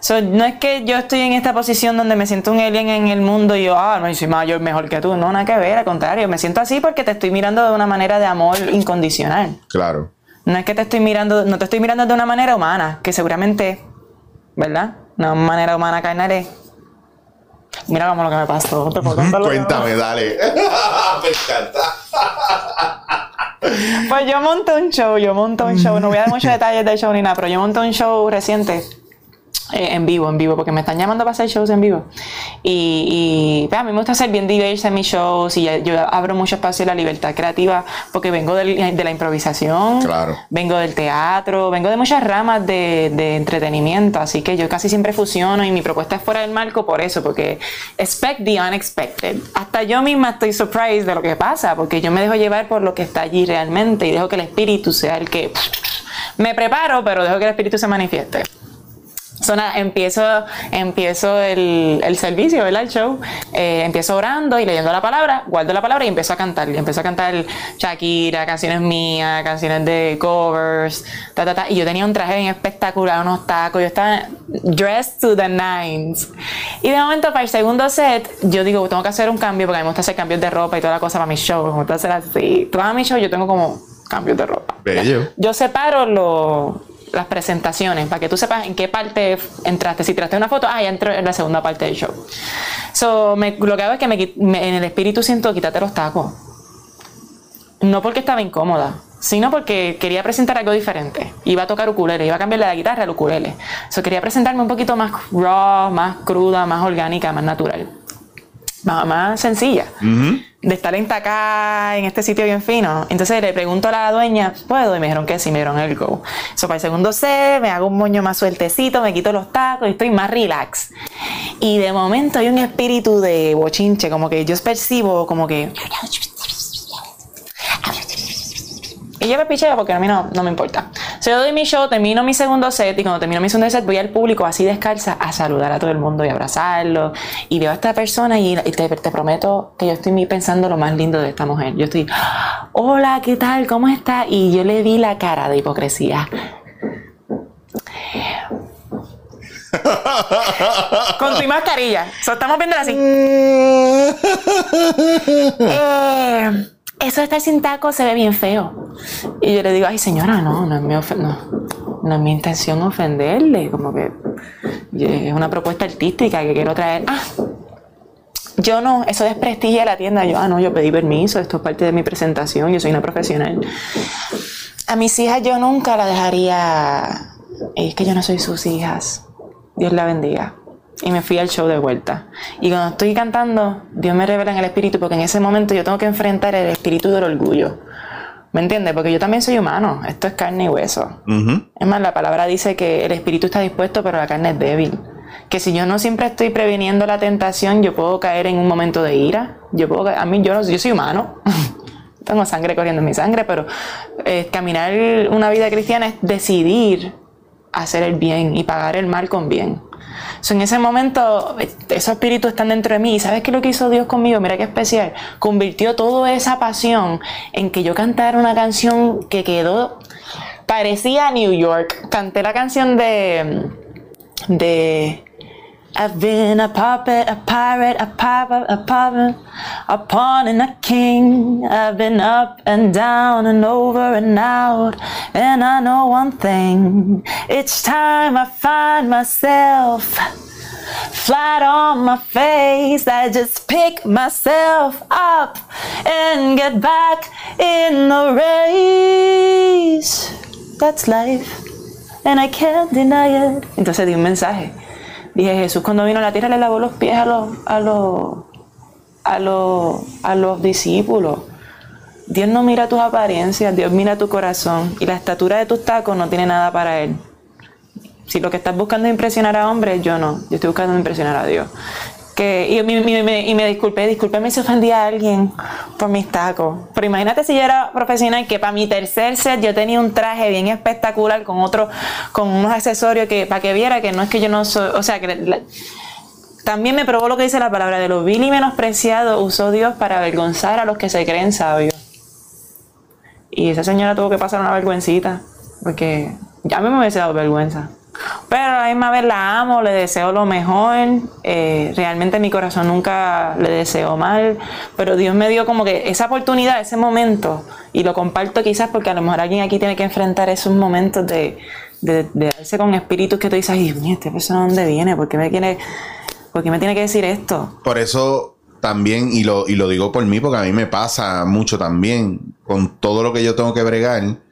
So, no es que yo estoy en esta posición donde me siento un alien en el mundo y yo, ah, no, soy mayor, mejor que tú. No, nada que ver, al contrario. Me siento así porque te estoy mirando de una manera de amor incondicional. Claro. No es que te estoy mirando, no te estoy mirando de una manera humana, que seguramente, ¿verdad? Una manera humana carnal es. Mira como lo que me pasó. ¿Te puedo contar lo que me pasó? Cuéntame, dale. me encanta. Pues yo monté un show, yo monté un show. No voy a dar muchos detalles del show ni nada, pero yo monté un show reciente. Eh, en vivo, en vivo, porque me están llamando para hacer shows en vivo. Y, y, pues, a mí me gusta ser bien diversa en mis shows y ya- yo abro mucho espacio a la libertad creativa porque vengo del- de la improvisación, Claro. vengo del teatro, vengo de muchas ramas de, de entretenimiento, así que yo casi siempre fusiono y mi propuesta es fuera del marco por eso, porque expect the unexpected. Hasta yo misma estoy surprised de lo que pasa, porque yo me dejo llevar por lo que está allí realmente y dejo que el espíritu sea el que... Me preparo, pero dejo que el espíritu se manifieste. So, nada, empiezo, empiezo el, el servicio, ¿verdad? El show. Eh, empiezo orando y leyendo la palabra, guardo la palabra y empiezo a cantar. Y empiezo a cantar Shakira, canciones mías, canciones de covers, ta, ta, ta. Y yo tenía un traje bien espectacular, unos tacos. Yo estaba dressed to the nines. Y de momento, para el segundo set, yo digo, tengo que hacer un cambio porque a mí me gusta hacer cambios de ropa y toda la cosa para mi show. Me gusta hacer así. Toda mi show yo tengo como cambios de ropa. Bello. Yo separo lo- las presentaciones para que tú sepas en qué parte entraste. Si tiraste una foto, ah, ya entro en la segunda parte del show. So, me- lo que hago es que me me- en el espíritu siento quítate los tacos. No porque estaba incómoda, sino porque quería presentar algo diferente. Iba a tocar ukulele, iba a cambiarle la guitarra al ukulele. So, quería presentarme un poquito más raw, más cruda, más orgánica, más natural. Más, más sencilla de estar en acá en este sitio bien fino. Entonces le pregunto a la dueña, ¿puedo? Y me dijeron que sí, me dieron el go. So, para el segundo set, me hago un moño más sueltecito, me quito los tacos y estoy más relax. Y de momento hay un espíritu de bochinche, como que yo percibo como que... Y yo me picheo porque a mí no, no me importa. So, yo doy mi show, termino mi segundo set y cuando termino mi segundo set voy al público así descalza a saludar a todo el mundo y abrazarlo. Y veo a esta persona y, y te, te prometo que yo estoy pensando lo más lindo de esta mujer. Yo estoy, hola, ¿qué tal? ¿Cómo está? Y yo le vi la cara de hipocresía. Con tu mascarilla. So, estamos viendo así. Eh, eso de estar sin taco se ve bien feo. Y yo le digo, ay señora, no, no es mi, no, no es mi intención ofenderle, como que es una propuesta artística que quiero traer. Ah, yo no, eso desprestigia la tienda. Yo, ah, no, yo pedí permiso, esto es parte de mi presentación, yo soy una profesional. A mis hijas yo nunca la dejaría, es que yo no soy sus hijas. Dios la bendiga. Y me fui al show de vuelta. Y cuando estoy cantando, Dios me revela en el espíritu, porque en ese momento yo tengo que enfrentar el espíritu del orgullo. ¿Me entiendes? Porque yo también soy humano. Esto es carne y hueso. Es más, la palabra dice que el espíritu está dispuesto, pero la carne es débil. Que si yo no siempre estoy previniendo la tentación, yo puedo caer en un momento de ira. Yo puedo a mí yo, no- yo soy humano. Tengo sangre corriendo en mi sangre, pero eh, caminar una vida cristiana es decidir hacer el bien y pagar el mal con bien. So, en ese momento, eh, esos espíritus están dentro de mí. ¿Y sabes qué es lo que hizo Dios conmigo? Mira qué especial. Convirtió toda esa pasión en que yo cantara una canción que quedó. Parecía New York. Canté la canción de. de. I've been a puppet, a pirate, a pirate, a puppet, a pawn and a king. I've been up and down and over and out. And I know one thing. Each time I find myself flat on my face, I just pick myself up and get back in the race. That's life. And I can't deny it. Entonces di un mensaje. Dije, Jesús cuando vino a la tierra le lavó los pies a los, a los, a los, a los discípulos. Dios no mira tus apariencias, Dios mira tu corazón. Y la estatura de tus tacos no tiene nada para Él. Si lo que estás buscando es impresionar a hombres, yo no. Yo estoy buscando impresionar a Dios. Que, y, me, y me disculpé, discúlpeme si ofendí a alguien por mis tacos. Pero imagínate si yo era profesional que para mi tercer set yo tenía un traje bien espectacular con otro, con unos accesorios que para que viera que no es que yo no soy, o sea que también me probó lo que dice la palabra de lo vil y menospreciado usó Dios para avergonzar a los que se creen sabios. Y esa señora tuvo que pasar una vergüencita, porque ya a mí me hubiese dado vergüenza. Pero a la misma vez la amo, le deseo lo mejor. Eh, realmente mi corazón nunca le deseo mal. Pero Dios me dio como que esa oportunidad, ese momento. Y lo comparto quizás porque a lo mejor alguien aquí tiene que enfrentar esos momentos de, de, darse con espíritus que tú dices, ay mío, ¿esta persona dónde viene? ¿Por qué me tiene, por qué me tiene que decir esto? Por eso también, y lo, y lo digo por mí, porque a mí me pasa mucho también, con todo lo que yo tengo que bregar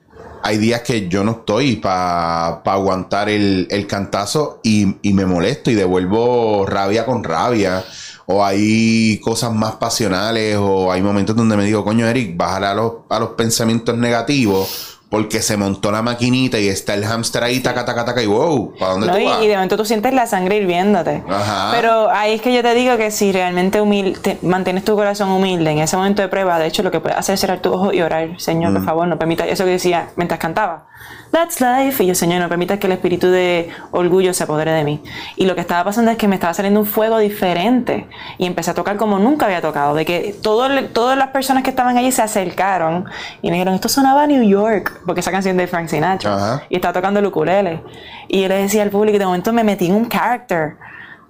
hay días que yo no estoy para aguantar el, cantazo y, me molesto y devuelvo rabia con rabia. O hay cosas más pasionales o hay momentos donde me digo, coño Eric, bájale a los, a los pensamientos negativos porque se montó la maquinita y está el hámster ahí, taca, taca, taca, y wow, ¿para dónde tú vas? Y de momento tú sientes la sangre hirviéndote. Ajá. Pero ahí es que yo te digo que si realmente humilde, mantienes tu corazón humilde en ese momento de prueba, de hecho lo que puedes hacer es cerrar tus ojos y orar, Señor, por mm. favor, no permita eso que decía mientras cantaba. That's life. Y yo, Señor, no permitas que el espíritu de orgullo se apodere de mí. Y lo que estaba pasando es que me estaba saliendo un fuego diferente. Y empecé a tocar como nunca había tocado. De que todo, todas las personas que estaban allí se acercaron y me dijeron, esto sonaba a New York. Porque esa canción de Frank Sinatra. Y estaba tocando el ukulele. Y yo le decía al público, de momento me metí en un character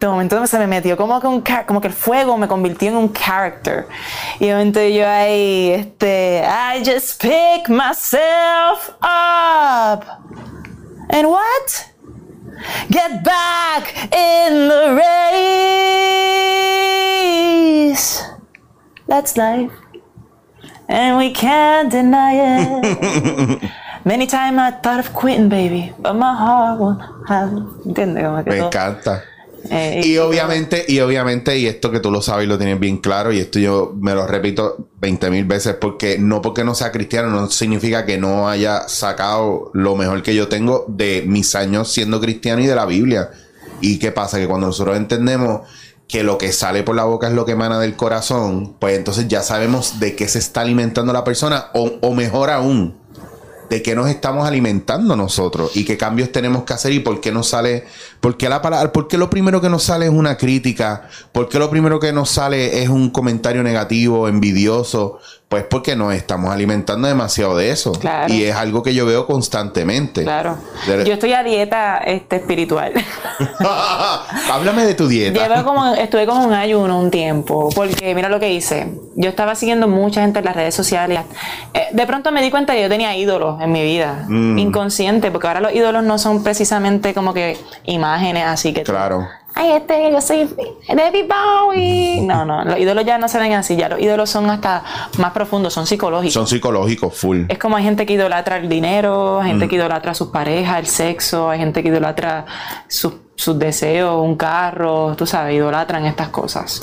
de momento se me metió como que, un, como que el fuego me convirtió en un character. Y de momento yo ahí, este, I just pick myself up. And what? Get back in the race. That's life. And we can't deny it. Many times I thought of quitting, baby, but my heart won't have. ¿Entiendes? Me encanta. Eh, y obviamente, y obviamente, y esto que tú lo sabes y lo tienes bien claro, y esto yo me lo repito 20 mil veces, porque no porque no sea cristiano, no significa que no haya sacado lo mejor que yo tengo de mis años siendo cristiano y de la Biblia. ¿Y qué pasa? Que cuando nosotros entendemos que lo que sale por la boca es lo que emana del corazón, pues entonces ya sabemos de qué se está alimentando la persona, o, o mejor aún, de qué nos estamos alimentando nosotros y qué cambios tenemos que hacer y por qué nos sale, por qué la palabra, por qué lo primero que nos sale es una crítica, por qué lo primero que nos sale es un comentario negativo, envidioso, pues porque nos estamos alimentando demasiado de eso. Y es algo que yo veo constantemente. Claro. Yo estoy a dieta este, espiritual. Háblame de tu dieta. como, estuve como un ayuno un tiempo, porque mira lo que hice. Yo estaba siguiendo mucha gente en las redes sociales. Eh, de pronto me di cuenta que yo tenía ídolos en mi vida, mm. inconsciente, porque ahora los ídolos no son precisamente como que imágenes así que... Claro ay, este, yo soy David Bowie. No, no, los ídolos ya no se ven así, ya los ídolos son hasta más profundos, son psicológicos. Son psicológicos, full. Es como hay gente que idolatra el dinero, hay gente mm. que idolatra a sus parejas, el sexo, hay gente que idolatra sus, deseos, un carro, tú sabes, idolatran estas cosas.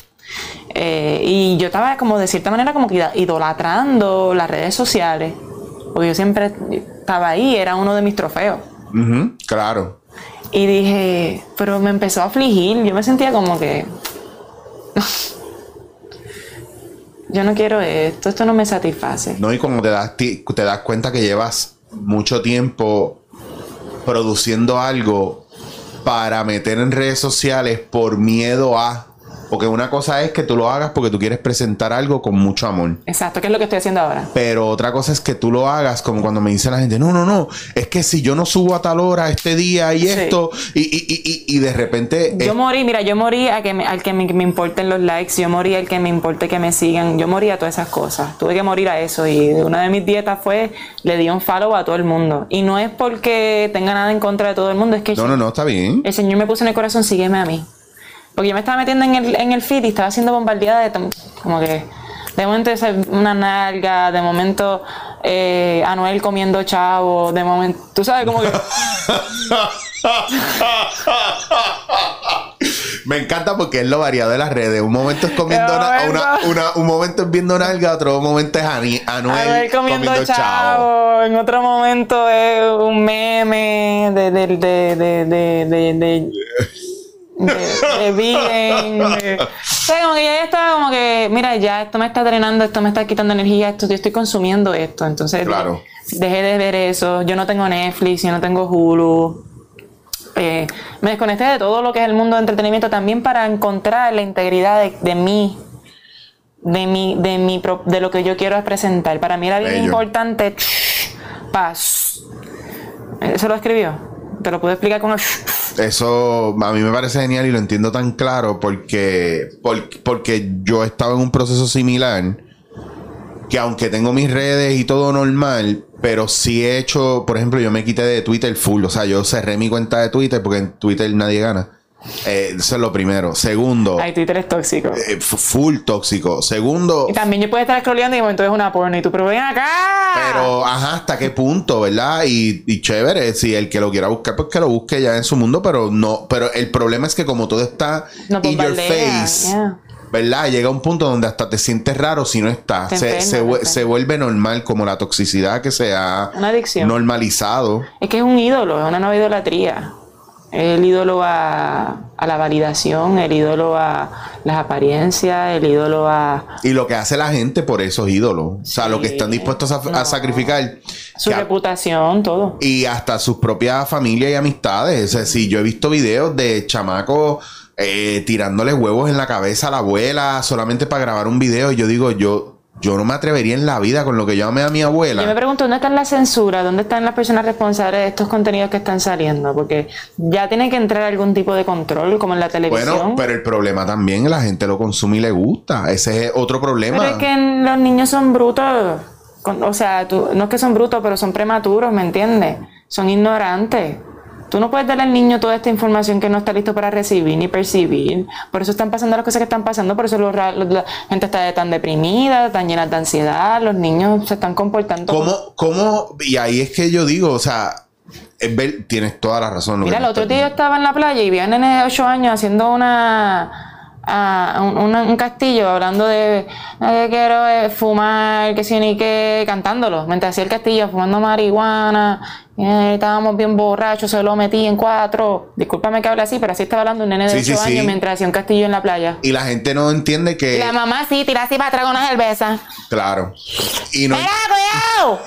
Eh, y yo estaba como de cierta manera como que idolatrando las redes sociales, porque yo siempre estaba ahí, era uno de mis trofeos. claro. Y dije, pero me empezó a afligir. Yo me sentía como que. yo no quiero esto, esto no me satisface. No, y como te das, te das cuenta que llevas mucho tiempo produciendo algo para meter en redes sociales por miedo a porque una cosa es que tú lo hagas porque tú quieres presentar algo con mucho amor. Exacto, que es lo que estoy haciendo ahora. Pero otra cosa es que tú lo hagas como cuando me dice la gente, no, no, no, es que si yo no subo a tal hora este día y esto, y, y, y, y, de repente... Yo morí, mira, yo morí a que al que me, importen los likes, yo morí al que me importe que me sigan, yo morí a todas esas cosas. Tuve que morir a eso y una de mis dietas fue, le di un follow a todo el mundo. Y no es porque tenga nada en contra de todo el mundo, es que... No, no, no, está bien. El Señor me puso en el corazón, sígueme a mí. Porque yo me estaba metiendo en el, en el feed y estaba siendo bombardeada de como que de momento una nalga, de momento eh, Anuel comiendo chavo, de momento, tú sabes como que... Me encanta porque es lo variado de las redes. Un momento es comiendo una, una, una, un momento es viendo nalga, otro momento es Ani, Anuel comiendo, comiendo chavo. En otro momento es un meme de, de, de, de, de, bien. O sea, como que ya estaba como que, mira, ya esto me está drenando, esto me está quitando energía, esto, yo estoy consumiendo esto. Entonces, claro. dejé de ver eso. Yo no tengo Netflix, yo no tengo Hulu. Eh, me desconecté de todo lo que es el mundo de entretenimiento también para encontrar la integridad de, de mí, de mi, de mi, de lo que yo quiero presentar. Para mí era bien importante. Paz. ¿Eso lo escribió? ¿Te lo puedo explicar con Eso a mí me parece genial y lo entiendo tan claro porque, porque, porque yo estaba en un proceso similar que aunque tengo mis redes y todo normal, pero sí he hecho, por ejemplo, yo me quité de Twitter full, o sea, yo cerré mi cuenta de Twitter porque en Twitter nadie gana. Eh, eso es lo primero. Segundo. Ay, Twitter es tóxico. Eh, full tóxico. Segundo. Y también yo puedo estar scrolleando y de momento es una porno y tú, pero ven acá. Pero, ajá, ¿hasta qué punto, verdad? Y, y, chévere, si el que lo quiera buscar, pues que lo busque ya en su mundo, pero no. Pero el problema es que como todo está no in your face. ¿verdad? Llega un punto donde hasta te sientes raro si no está. Se, se, vuelve normal como la toxicidad que se ha normalizado. Es que es un ídolo, es una nueva idolatría. El ídolo a, a, la validación, el ídolo a las apariencias, el ídolo a... Y lo que hace la gente por esos ídolos. o sea, lo que están dispuestos a, sacrificar. Su reputación, todo. Y hasta sus propias familias y amistades. O sea, si yo he visto videos de chamacos eh, tirándole huevos en la cabeza a la abuela solamente para grabar un video. Y yo digo, yo, yo no me atrevería en la vida con lo que yo amé a mi abuela. Yo me pregunto, ¿dónde está la censura? ¿Dónde están las personas responsables de estos contenidos que están saliendo? Porque ya tiene que entrar algún tipo de control, como en la televisión. Bueno, pero el problema también, la gente lo consume y le gusta. Ese es otro problema. Pero es que los niños son brutos. O sea, no es que son brutos, pero son prematuros, ¿me entiendes? Son ignorantes. Tú no puedes darle al niño toda esta información que no está listo para recibir ni percibir. Por eso están pasando las cosas que están pasando, por eso la gente está tan deprimida, tan llena de ansiedad, los niños se están comportando. ¿Cómo? ¿Cómo? Y ahí es que yo digo, o sea, tienes toda la razón. Mira, el otro día yo estaba en la playa y vi a un nene de 8 años haciendo una a un, castillo hablando de que quiero eh, fumar, que si ni que, cantándolo. Mientras hacía el castillo fumando marihuana, eh, estábamos bien borrachos, se lo metí en cuatro. Discúlpame que hable así, pero así estaba hablando un nene de 8 años mientras hacía un castillo en la playa. Y la gente no entiende que. la mamá sí, tira así para atrás con una cerveza. Claro. Y no. ¡Mira, cuidado!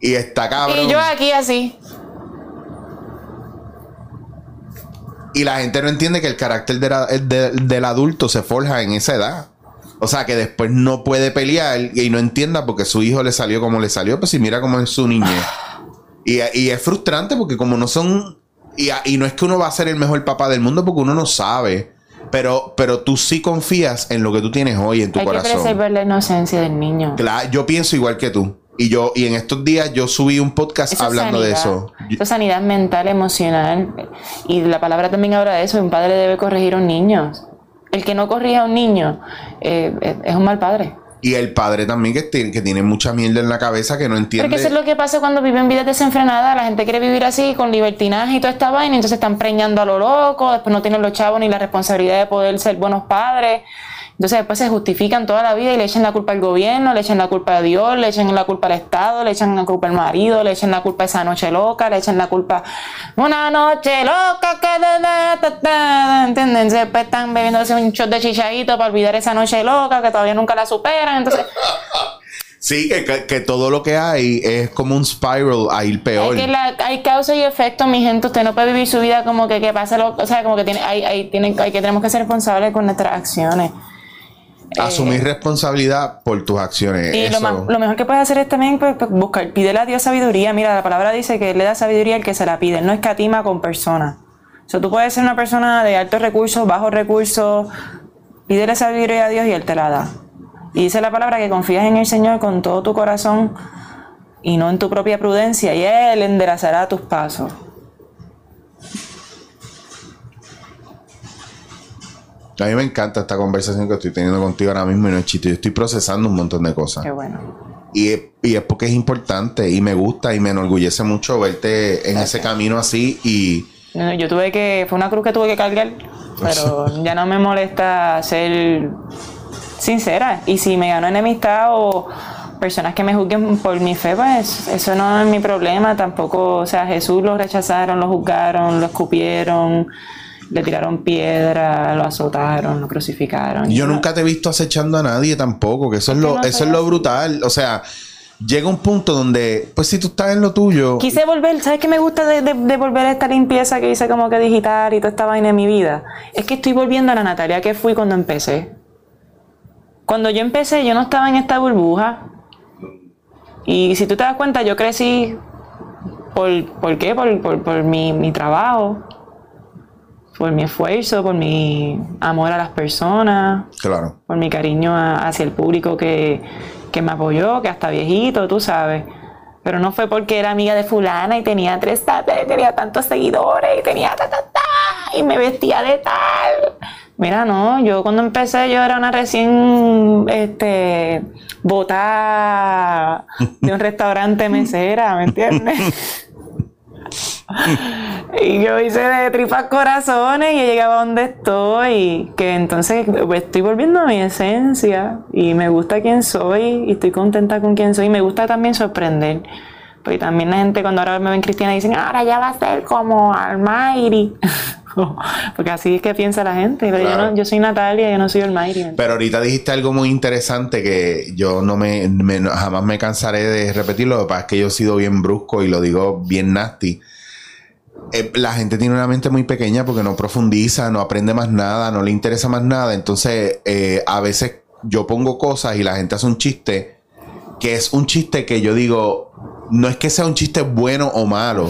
Y está cabrón. Y yo aquí así. Y la gente no entiende que el carácter del adulto se forja en esa edad. O sea, que después no puede pelear y no entienda porque su hijo le salió como le salió, pues si mira cómo es su niñez. Y, es frustrante porque como no son... Y, y, no es que uno va a ser el mejor papá del mundo porque uno no sabe. Pero, pero tú sí confías en lo que tú tienes hoy en tu corazón. Hay que preservar la inocencia del niño. Claro, yo pienso igual que tú. Y yo, y en estos días yo subí un podcast hablando de eso. Eso es sanidad mental, emocional. Y la palabra también habla de eso. Un padre debe corregir a un niño. El que no corrija a un niño eh, es un mal padre. Y el padre también que tiene, que tiene mucha mierda en la cabeza que no entiende. Porque eso es lo que pasa cuando viven vidas desenfrenadas. La gente quiere vivir así, con libertinaje y toda esta vaina, y entonces están preñando a lo loco, después no tienen los chavos ni la responsabilidad de poder ser buenos padres. Entonces después se justifican toda la vida y le echan la culpa al gobierno, le echan la culpa a Dios, le echan la culpa al Estado, le echan la culpa al marido, le echan la culpa a esa noche loca, le echan la culpa una noche loca que ¿entienden? Después están bebiéndose un shot de chichadito para olvidar esa noche loca que todavía nunca la superan. Entonces Sí, que, todo lo que hay es como un spiral a ir peor. Hay, que hay causa y efecto, mi gente. Usted no puede vivir su vida como que, que pasa lo, o sea, como que tiene, hay, hay, hay que tenemos que ser responsables con nuestras acciones. Asumir eh, responsabilidad por tus acciones. Y lo, mejor que puedes hacer es también pues, pues, buscar, pídele a Dios sabiduría. Mira, la palabra dice que le da sabiduría al que se la pide, no escatima con personas. O sea, tú puedes ser una persona de altos recursos, bajos recursos, pídele sabiduría a Dios y Él te la da. Y dice la palabra que confías en el Señor con todo tu corazón y no en tu propia prudencia, y Él enderezará tus pasos. A mí me encanta esta conversación que estoy teniendo contigo ahora mismo y no es chiste. Yo estoy procesando un montón de cosas. Qué bueno. Y es, y es porque es importante y me gusta y me enorgullece mucho verte en ese camino así y... yo tuve que... Fue una cruz que tuve que cargar pero ya no me molesta ser sincera. Y si me gano enemistad o personas que me juzguen por mi fe, pues eso no es mi problema tampoco. O sea, Jesús lo rechazaron, lo juzgaron, lo escupieron, le tiraron piedra, lo azotaron, lo crucificaron. Yo nunca te he visto acechando a nadie tampoco, que eso es, lo, eso es lo brutal. O sea, llega un punto donde, pues si tú estás en lo tuyo. Quise volver, ¿sabes qué me gusta de, de, volver a esta limpieza que hice como que digital y toda esta vaina en mi vida? Es que estoy volviendo a la Natalia que fui cuando empecé. Cuando yo empecé, yo no estaba en esta burbuja. Y si tú te das cuenta, yo crecí por, ¿por qué? Por, por, por mi, mi, trabajo, por mi esfuerzo, por mi amor a las personas, claro. por mi cariño hacia el público que, que me apoyó, que hasta viejito, tú sabes. Pero no fue porque era amiga de fulana y tenía tres tenía tantos seguidores y tenía ta, ta, ta, y me vestía de tal. Mira, no, yo cuando empecé yo era una recién este botada de un restaurante mesera, ¿me entiendes? y yo hice de tripas corazones y he llegado a donde estoy. Que entonces pues, estoy volviendo a mi esencia y me gusta quién soy y estoy contenta con quién soy. Y me gusta también sorprender. Porque también la gente cuando ahora me ven cristiana dicen, ahora ya va a ser como Almighty. Porque así es que piensa la gente. Pero yo, no, yo soy Natalia, yo no soy Almighty. Pero ahorita dijiste algo muy interesante que yo no me, jamás me cansaré de repetirlo. Lo que pasa es que yo he sido bien brusco y lo digo bien nasty. Eh, la gente tiene una mente muy pequeña porque no profundiza, no aprende más nada, no le interesa más nada. Entonces, eh, a veces yo pongo cosas y la gente hace un chiste que es un chiste que yo digo, no es que sea un chiste bueno o malo.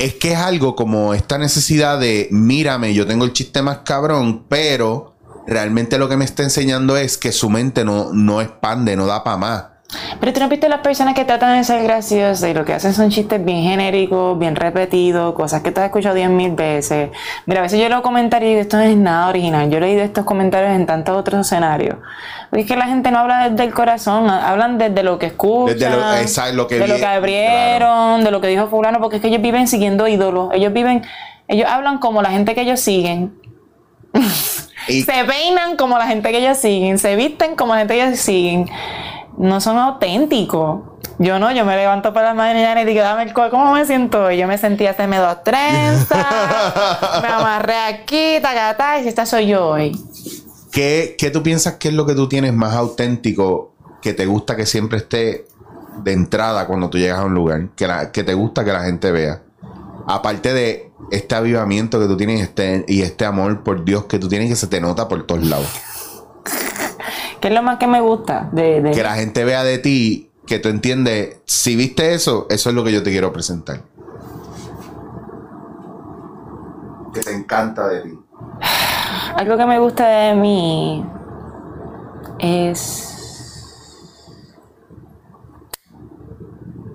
Es que es algo como esta necesidad de, mírame, yo tengo el chiste más cabrón, pero realmente lo que me está enseñando es que su mente no, no expande, no da para más. Pero tú no viste las personas que tratan de ser graciosas y lo que hacen son chistes bien genéricos, bien repetidos, cosas que te has escuchado diez mil veces. Mira, a veces yo leo comentarios y digo, esto no es nada original. Yo he leído estos comentarios en tantos otros escenarios. Porque es que la gente no habla desde el corazón, hablan desde lo que escuchan, desde lo, que de lo que abrieron, de lo que dijo fulano, porque es que ellos viven siguiendo ídolos. Ellos viven, ellos hablan como la gente que ellos siguen. se peinan como la gente que ellos siguen, se visten como la gente que ellos siguen no son auténticos. Yo no, yo me levanto por la mañana y digo, dame el cual, ¿cómo me siento hoy? Yo me sentía hacerme dos trenzas, me amarré aquí, ta, y si esta soy yo hoy. ¿Qué, ¿Qué tú piensas que es lo que tú tienes más auténtico que te gusta que siempre esté de entrada cuando tú llegas a un lugar? Que, que te gusta que la gente vea. Aparte de este avivamiento que tú tienes este, y este amor por Dios que tú tienes que se te nota por todos lados. ¿Qué es lo más que me gusta? De, Que la gente vea de ti, que tú entiendes, si viste eso, eso es lo que yo te quiero presentar. Que te encanta de ti. Algo que me gusta de mí es...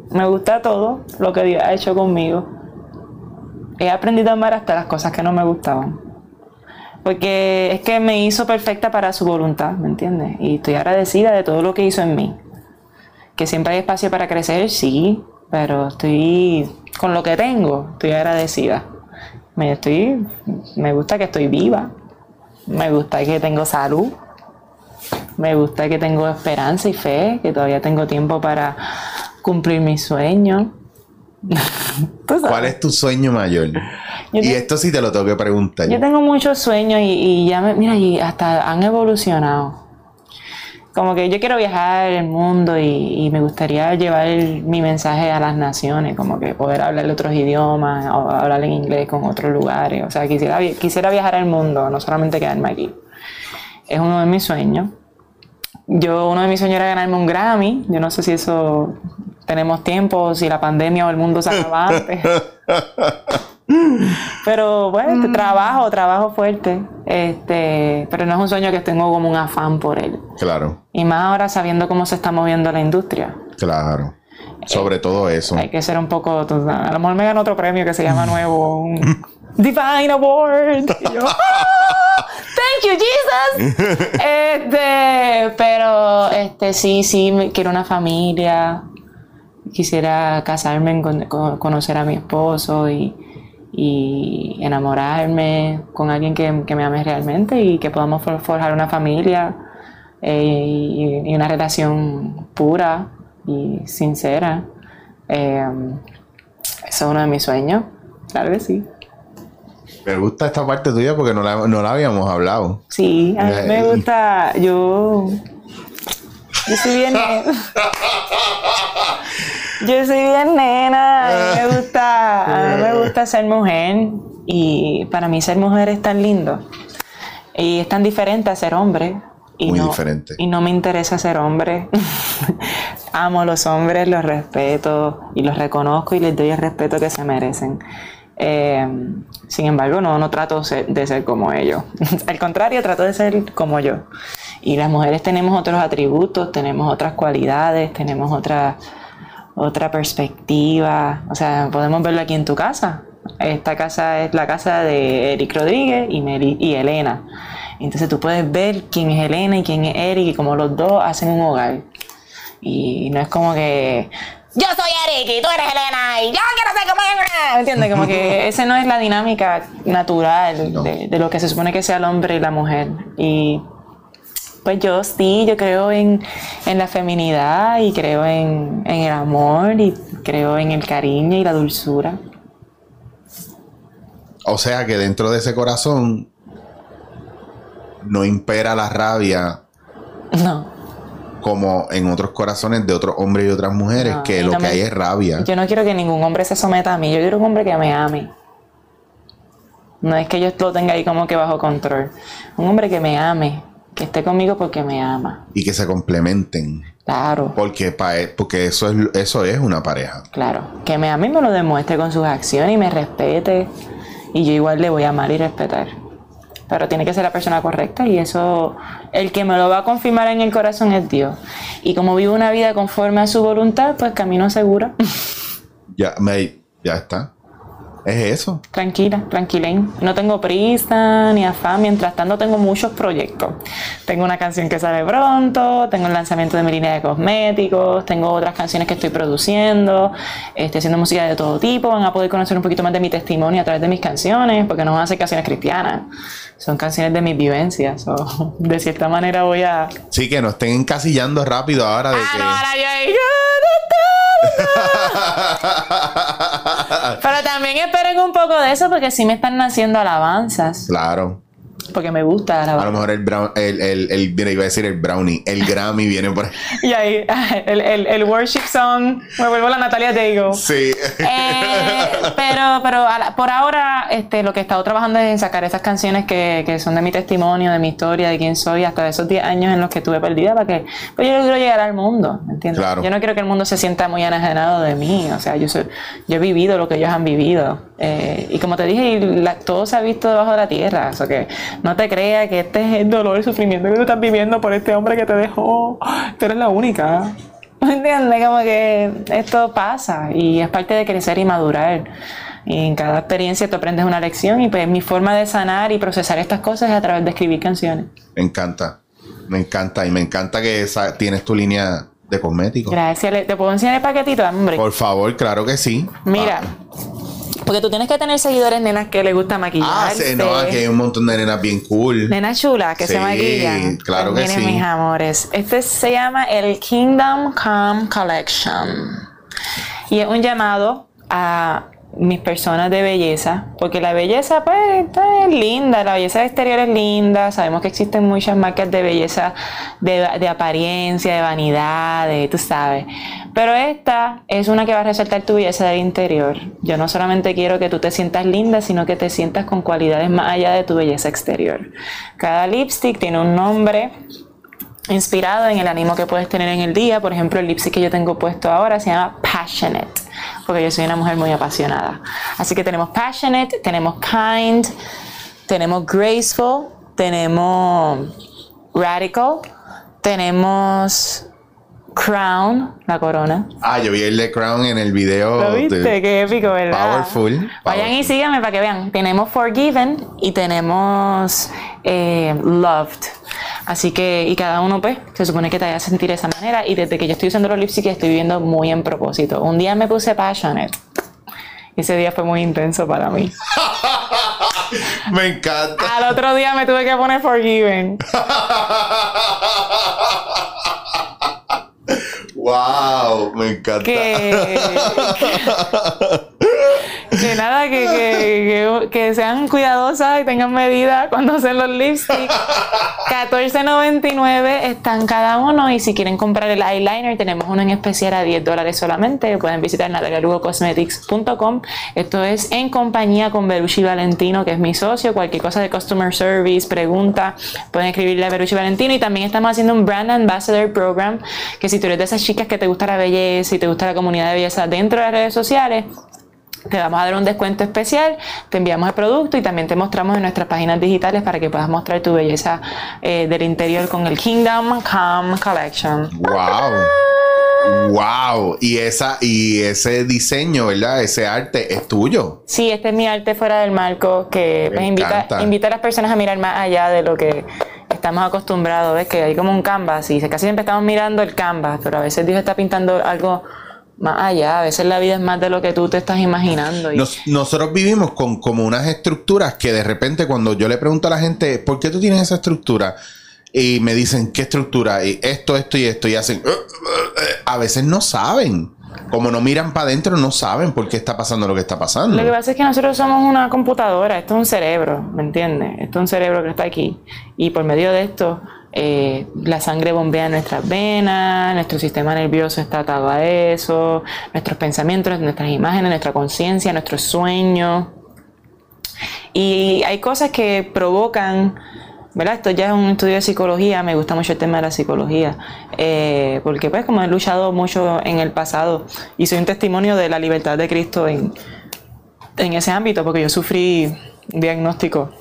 Me gusta todo lo que Dios ha hecho conmigo. He aprendido a amar hasta las cosas que no me gustaban. Porque es que me hizo perfecta para su voluntad, ¿me entiendes? Y estoy agradecida de todo lo que hizo en mí. Que siempre hay espacio para crecer, sí, pero estoy con lo que tengo, estoy agradecida. Me, estoy, me gusta que estoy viva, me gusta que tengo salud, me gusta que tengo esperanza y fe, que todavía tengo tiempo para cumplir mis sueños. ¿Cuál es tu sueño mayor? y esto sí te lo tengo que preguntar. Yo tengo muchos sueños y, ya me, mira, y hasta han evolucionado. Como que yo quiero viajar el mundo y, me gustaría llevar mi mensaje a las naciones, como que poder hablar otros idiomas o hablar en inglés con otros lugares. O sea, quisiera, quisiera viajar al mundo, no solamente quedarme aquí. Es uno de mis sueños. Yo, uno de mis sueños era ganarme un Grammy. Yo no sé si eso tenemos tiempo, si la pandemia o el mundo se acaba antes. Pero bueno, este, mm. trabajo, trabajo fuerte. Este, pero no es un sueño que tengo como un afán por él. Claro. Y más ahora sabiendo cómo se está moviendo la industria. Claro. Sobre eh, todo eso. Hay que ser un poco. A lo mejor me ganó otro premio que se llama nuevo. Un Divine Award. ¡Ah! Thank you, Jesus. Este, pero este sí, sí, quiero una familia. Quisiera casarme, conocer a mi esposo y y enamorarme con alguien que, que me ame realmente y que podamos for- forjar una familia eh, y, y una relación pura y sincera. Eh, eso es uno de mis sueños, claro que sí. Me gusta esta parte tuya porque no la, no la habíamos hablado. Sí, a mí Eh, me y- gusta, yo, yo soy bien, ne- yo soy bien nena, a mí me gusta, a mí me gusta ser mujer y para mí ser mujer es tan lindo y es tan diferente a ser hombre. Y Muy no, diferente. Y no me interesa ser hombre. Amo a los hombres, los respeto y los reconozco y les doy el respeto que se merecen. Eh, sin embargo, no, no trato de ser como ellos. Al contrario, trato de ser como yo. Y las mujeres tenemos otros atributos, tenemos otras cualidades, tenemos otra, otra perspectiva. O sea, podemos verlo aquí en tu casa. Esta casa es la casa de Eric Rodríguez y, Meli- y Elena. Entonces tú puedes ver quién es Elena y quién es Eric y cómo los dos hacen un hogar. Y no es como que yo soy Eric y tú eres Elena y yo quiero ser como ella. ¿Me entiendes? Como que esa no es la dinámica natural No. de, de lo que se supone que sea el hombre y la mujer. Y pues yo sí, yo creo en, en la feminidad y creo en, en el amor y creo en el cariño y la dulzura. O sea que dentro de ese corazón no impera la rabia No, como en otros corazones de otros hombres y otras mujeres, No, que lo no que me- hay es rabia. yo no quiero que ningún hombre se someta a mí, yo quiero un hombre que me ame. No es que yo lo tenga ahí como que bajo control. Un hombre que me ame, que esté conmigo porque me ama. Y que se complementen. Claro, Porque, pa- porque eso, es, eso es una pareja. claro. Que me ame y me lo demuestre con sus acciones y me respete. Y yo igual le voy a amar y respetar. Pero tiene que ser la persona correcta y eso, el que me lo va a confirmar en el corazón es Dios. Y como vivo una vida conforme a su voluntad, pues camino seguro. Ya, me, ya está. Es eso. Tranquila, tranquilén. No tengo prisa ni afán. Mientras tanto, tengo muchos proyectos. Tengo una canción que sale pronto, tengo el lanzamiento de mi línea de cosméticos, tengo otras canciones que estoy produciendo, estoy haciendo música de todo tipo. Van a poder conocer un poquito más de mi testimonio a través de mis canciones, porque no van a ser canciones cristianas, son canciones de mis vivencias. So, de cierta manera, voy a. Sí, que no estén encasillando rápido ahora de Ah, que. no, ahora yo Pero también esperen un poco de eso porque sí me están naciendo alabanzas. claro. Porque me gusta la A lo mejor el brown, el, el, el, mira, iba a decir el brownie, el Grammy viene por ahí. Y ahí, el, el, el worship song, me vuelvo la Natalia Daigo. Sí. Eh, pero pero a la- por ahora este, lo que he estado trabajando es en sacar esas canciones que, que son de mi testimonio, de mi historia, de quién soy, hasta de esos 10 años en los que estuve perdida, para que pues yo quiero llegar al mundo, ¿me entiendes? Claro. Yo no quiero que el mundo se sienta muy enajenado de mí, o sea, yo, soy, yo he vivido lo que ellos han vivido. Eh, y como te dije, la- todo se ha visto debajo de la tierra, o sea que no te creas que este es el dolor, el sufrimiento que tú estás viviendo por este hombre que te dejó, tú eres la única. ¿Me entiendes? Como que esto pasa y es parte de crecer y madurar. Y en cada experiencia tú aprendes una lección y pues mi forma de sanar y procesar estas cosas es a través de escribir canciones. Me encanta. Me encanta. Y me encanta que esa- tienes tu línea de cosméticos. Gracias. ¿Te puedo enseñar el paquetito, hombre? Por favor, claro que sí. Mira, porque tú tienes que tener seguidores, nenas, que les gusta Ah, maquillarse. sí, no, aquí hay un montón de nenas bien cool. Nenas chulas que se maquillan. claro que sí. mis amores. Este se llama el Kingdom Come Collection. Y es un llamado a mis personas de belleza, porque la belleza pues es linda, la belleza exterior es linda, sabemos que existen muchas marcas de belleza, de, de apariencia, de vanidad, de, tú sabes, pero esta es una que va a resaltar tu belleza del interior. Yo no solamente quiero que tú te sientas linda, sino que te sientas con cualidades más allá de tu belleza exterior. Cada lipstick tiene un nombre, inspirado en el ánimo que puedes tener en el día. Por ejemplo, el lipstick que yo tengo puesto ahora se llama Passionate, porque yo soy una mujer muy apasionada. Así que tenemos Passionate, tenemos Kind, tenemos Graceful, tenemos Radical, tenemos Crown, la corona. Ah, yo vi el de Crown en el video. ¿Lo viste? de- Qué épico, ¿verdad? Powerful, Vayan y síganme para que vean. Tenemos Forgiven y tenemos eh, Loved. Así que, y cada uno, pues, se supone que te vaya a sentir de esa manera. Y desde que yo estoy usando los lipsticks, estoy viviendo muy en propósito. Un día me puse Passionate. Ese día fue muy intenso para mí. Me encanta. Al otro día me tuve que poner forgiven. wow, me encanta. Que, que nada, que, que, que, sean cuidadosas y tengan medida cuando hacen los lipsticks. 14.99 están cada uno y si quieren comprar el eyeliner tenemos uno en especial a 10 dólares solamente. Pueden visitar natalialugocosmetics.com. Esto es en compañía con Berushi Valentino, que es mi socio. Cualquier cosa de customer service, pregunta, pueden escribirle a Berushi Valentino. Y también estamos haciendo un Brand Ambassador Program, que si tú eres de esas chicas que te gusta la belleza y te gusta la comunidad de belleza dentro de las redes sociales, te vamos a dar un descuento especial, te enviamos el producto y también te mostramos en nuestras páginas digitales para que puedas mostrar tu belleza eh, del interior con el Kingdom Come Collection. ¡Wow! ¡Wow! Y, esa, y ese diseño, ¿verdad? Ese arte es tuyo. Sí, este es mi arte fuera del marco que pues, invita, invita a las personas a mirar más allá de lo que estamos acostumbrados. Ves que hay como un canvas y casi siempre estamos mirando el canvas, pero a veces Dios está pintando algo más allá. A veces la vida es más de lo que tú te estás imaginando. nosotros vivimos con como unas estructuras que de repente cuando yo le pregunto a la gente, ¿por qué tú tienes esa estructura? Y me dicen, ¿qué estructura? Y esto, esto y esto. Y hacen, uh, uh, uh", a veces no saben. Como no miran para adentro, no saben por qué está pasando lo que está pasando. Lo que pasa es que nosotros somos una computadora, esto es un cerebro, ¿me entiendes? Esto es un cerebro que está aquí. Y por medio de esto, eh, la sangre bombea en nuestras venas, nuestro sistema nervioso está atado a eso, nuestros pensamientos, nuestras imágenes, nuestra conciencia, nuestros sueños. Y hay cosas que provocan, ¿verdad? Esto ya es un estudio de psicología, me gusta mucho el tema de la psicología, eh, porque pues como he luchado mucho en el pasado y soy un testimonio de la libertad de Cristo en, en ese ámbito, porque yo sufrí un diagnóstico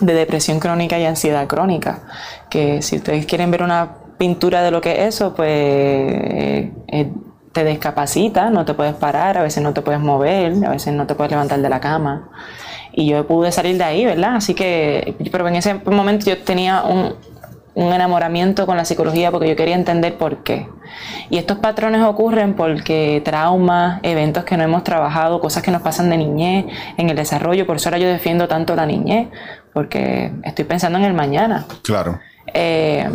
de depresión crónica y ansiedad crónica, que si ustedes quieren ver una pintura de lo que es eso, pues eh, te discapacita, no te puedes parar, a veces no te puedes mover, a veces no te puedes levantar de la cama. Y yo pude salir de ahí, ¿verdad? Así que, pero en ese momento yo tenía un, un enamoramiento con la psicología porque yo quería entender por qué. Y estos patrones ocurren porque traumas, eventos que no hemos trabajado, cosas que nos pasan de niñez, en el desarrollo, por eso ahora yo defiendo tanto la niñez, porque estoy pensando en el mañana. Claro. Eh,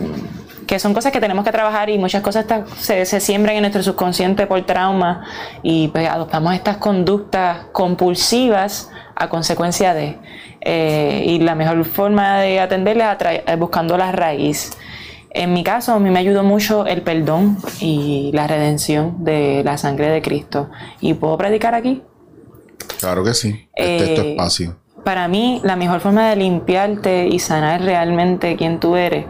que son cosas que tenemos que trabajar y muchas cosas se, se, siembran en nuestro subconsciente por trauma y pues adoptamos estas conductas compulsivas a consecuencia de. Eh, y la mejor forma de atenderles es buscando la raíz. En mi caso, a mí me ayudó mucho el perdón y la redención de la sangre de Cristo. ¿Y puedo predicar aquí? Claro que sí. Este es tu eh, espacio para mí la mejor forma de limpiarte y sanar realmente quién tú eres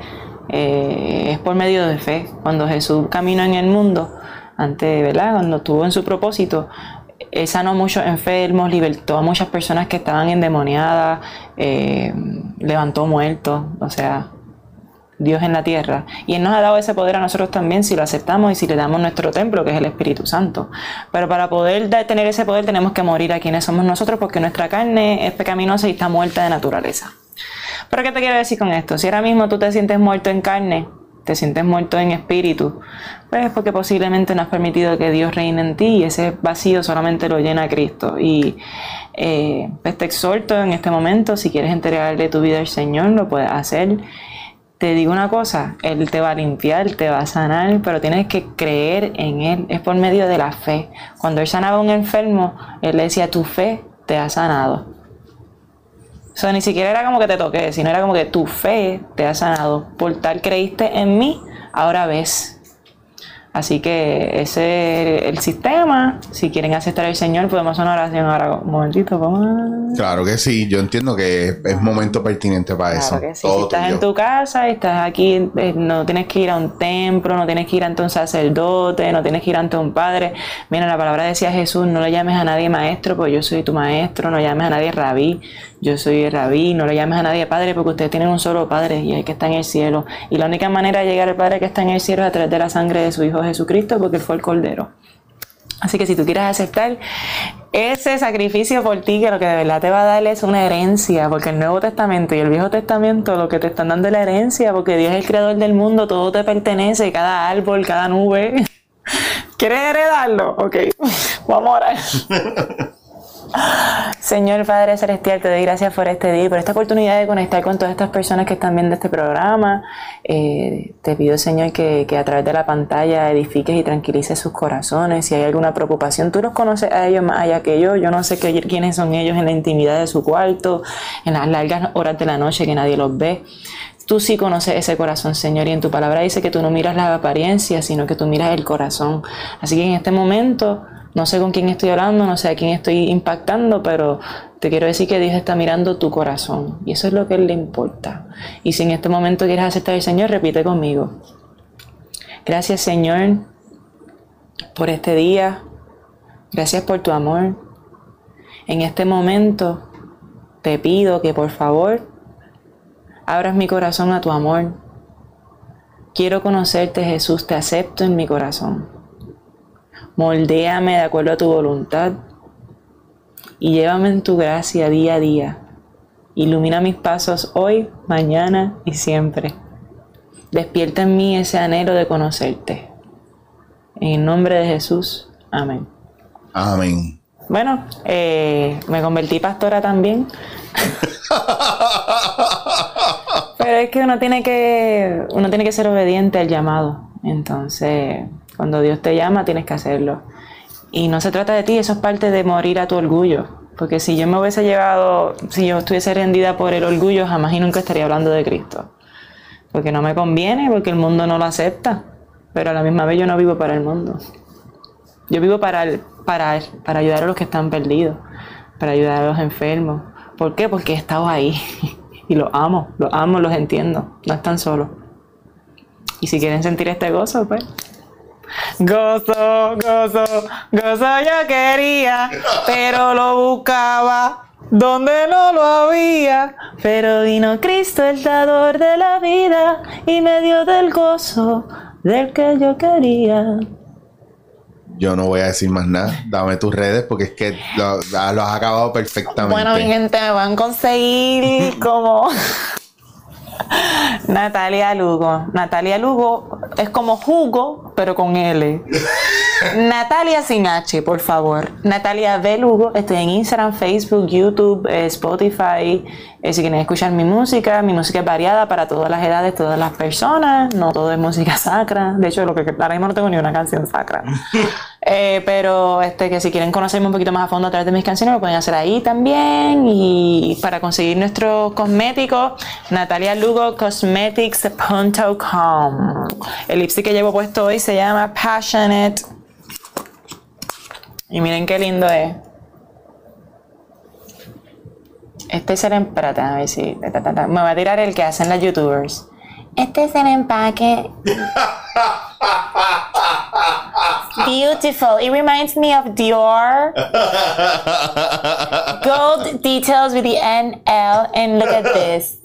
eh, es por medio de fe. Cuando Jesús caminó en el mundo, antes, ¿verdad? Cuando estuvo en su propósito, él sanó muchos enfermos, libertó a muchas personas que estaban endemoniadas, eh, levantó muertos, o sea, Dios en la tierra. Y Él nos ha dado ese poder a nosotros también si lo aceptamos y si le damos nuestro templo, que es el Espíritu Santo. Pero para poder tener ese poder tenemos que morir a quienes somos nosotros porque nuestra carne es pecaminosa y está muerta de naturaleza. ¿Pero qué te quiero decir con esto? Si ahora mismo tú te sientes muerto en carne, te sientes muerto en espíritu, pues es porque posiblemente no has permitido que Dios reine en ti y ese vacío solamente lo llena Cristo. Y eh, pues te exhorto en este momento, si quieres entregarle tu vida al Señor, lo puedes hacer te digo una cosa, Él te va a limpiar, te va a sanar, pero tienes que creer en Él. Es por medio de la fe. Cuando Él sanaba a un enfermo, Él le decía, tu fe te ha sanado. O sea, ni siquiera era como que te toqué, sino era como que tu fe te ha sanado. Por tal creíste en mí, ahora ves. Así que ese es el sistema. Si quieren aceptar al Señor, podemos hacer una oración ahora. Un momentito, vamos. Claro que sí. Yo entiendo que es momento pertinente para eso. si estás en tu casa estás aquí, eh, no tienes que ir a un templo, no tienes que ir ante un sacerdote, no tienes que ir ante un padre. Mira, la palabra decía Jesús: no le llames a nadie maestro, porque yo soy tu maestro. No llames a nadie rabí, yo soy el rabí. No le llames a nadie padre, porque ustedes tienen un solo padre y el que está en el cielo. Y la única manera de llegar al padre que está en el cielo es a través de la sangre de su Hijo Jesucristo porque Él fue el Cordero. Así que si tú quieres aceptar ese sacrificio por ti, que lo que de verdad te va a dar es una herencia, porque el Nuevo Testamento y el Viejo Testamento lo que te están dando es la herencia, porque Dios es el creador del mundo, todo te pertenece, cada árbol, cada nube. ¿Quieres heredarlo? Ok, vamos a orar. Señor Padre Celestial, te doy gracias por este día y por esta oportunidad de conectar con todas estas personas que están viendo este programa. Eh, te pido, Señor, que, que, a través de la pantalla edifiques y tranquilices sus corazones. Si hay alguna preocupación, tú los conoces a ellos más allá que yo. Yo no sé quiénes son ellos en la intimidad de su cuarto, en las largas horas de la noche que nadie los ve. Tú sí conoces ese corazón, Señor, y en tu palabra dice que tú no miras la apariencia, sino que tú miras el corazón. Así que en este momento no sé con quién estoy hablando, no sé a quién estoy impactando, pero te quiero decir que Dios está mirando tu corazón y eso es lo que Él le importa. Y si en este momento quieres aceptar al Señor, repite conmigo. Gracias Señor por este día. Gracias por tu amor. En este momento te pido que por favor abras mi corazón a tu amor. Quiero conocerte Jesús, te acepto en mi corazón. Moldéame de acuerdo a tu voluntad y llévame en tu gracia día a día. Ilumina mis pasos hoy, mañana y siempre. Despierta en mí ese anhelo de conocerte. En el nombre de Jesús. Amén. Amén. Bueno, eh, me convertí pastora también. Pero es que uno tiene que uno tiene que ser obediente al llamado. Entonces, cuando Dios te llama, tienes que hacerlo. Y no se trata de ti, eso es parte de morir a tu orgullo. Porque si yo me hubiese llevado, si yo estuviese rendida por el orgullo, jamás y nunca estaría hablando de Cristo. Porque no me conviene, porque el mundo no lo acepta. Pero a la misma vez yo no vivo para el mundo. Yo vivo para, para, para ayudar a los que están perdidos, para ayudar a los enfermos. ¿Por qué? Porque he estado ahí. y los amo, los amo, los entiendo. No están solos. Y si quieren sentir este gozo, pues Gozo, gozo, gozo yo quería, pero lo buscaba donde no lo había. Pero vino Cristo, el dador de la vida, y me dio del gozo del que yo quería. Yo no voy a decir más nada. Dame tus redes porque es que lo, lo has acabado perfectamente. Bueno, mi gente, me van a conseguir como Natalia Lugo. Natalia Lugo es como jugo, pero con L. Natalia sin H, por favor. Natalia B. Lugo. Estoy en Instagram, Facebook, YouTube, eh, Spotify. Eh, si quieren escuchar mi música, mi música es variada para todas las edades, todas las personas. No todo es música sacra. De hecho, lo que ahora mismo no tengo ni una canción sacra. Eh, pero este, que si quieren conocerme un poquito más a fondo a través de mis canciones, lo pueden hacer ahí también. Y para conseguir nuestros cosméticos, natalialugocosmetics.com. El lipstick que llevo puesto hoy se llama Passionate. Y miren qué lindo es. Este es el empaque. A ver si. Me va a tirar el que hacen las youtubers. Este es el empaque. Beautiful. It reminds me of Dior. Gold details with the NL. And look at this.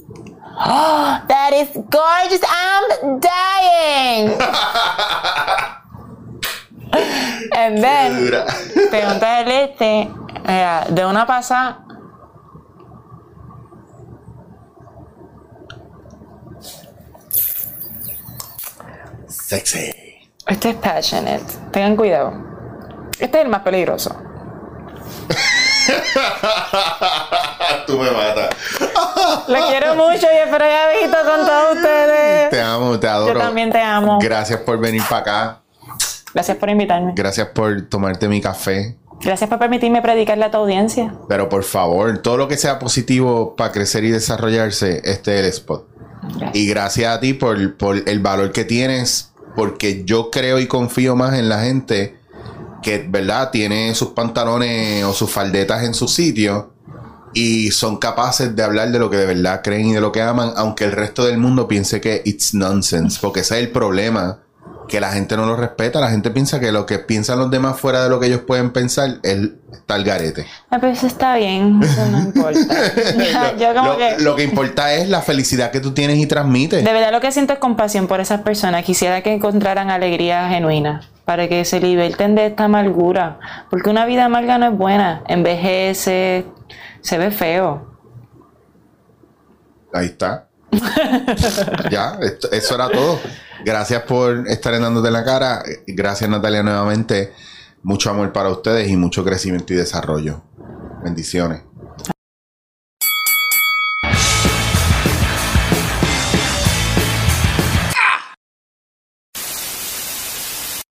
Oh, that is gorgeous. I'm dying. And then, pregunta de este, de una pasada. Sexy. Este es passionate. Tengan cuidado. Este es el más peligroso. Tú me matas. Lo quiero mucho y espero visto con todos ustedes. Te amo, te adoro. Yo también te amo. Gracias por venir para acá. Gracias por invitarme. Gracias por tomarte mi café. Gracias por permitirme predicarle a tu audiencia. Pero por favor, todo lo que sea positivo para crecer y desarrollarse, este es el spot. Y gracias a ti por, por el valor que tienes, porque yo creo y confío más en la gente que, ¿verdad? Tiene sus pantalones o sus faldetas en su sitio y son capaces de hablar de lo que de verdad creen y de lo que aman, aunque el resto del mundo piense que it's nonsense, porque ese es el problema que la gente no lo respeta. La gente piensa que lo que piensan los demás fuera de lo que ellos pueden pensar es tal garete. Ah, pero eso está bien, eso no importa. Yo como lo, que... lo que importa es la felicidad que tú tienes y transmites. De verdad lo que siento es compasión por esas personas. Quisiera que encontraran alegría genuina para que se liberten de esta amargura. Porque una vida amarga no es buena. Envejece, se ve feo. Ahí está. ya, eso era todo. Gracias por estar en Dándote la cara. Gracias, Natalia, nuevamente. Mucho amor para ustedes y mucho crecimiento y desarrollo. Bendiciones.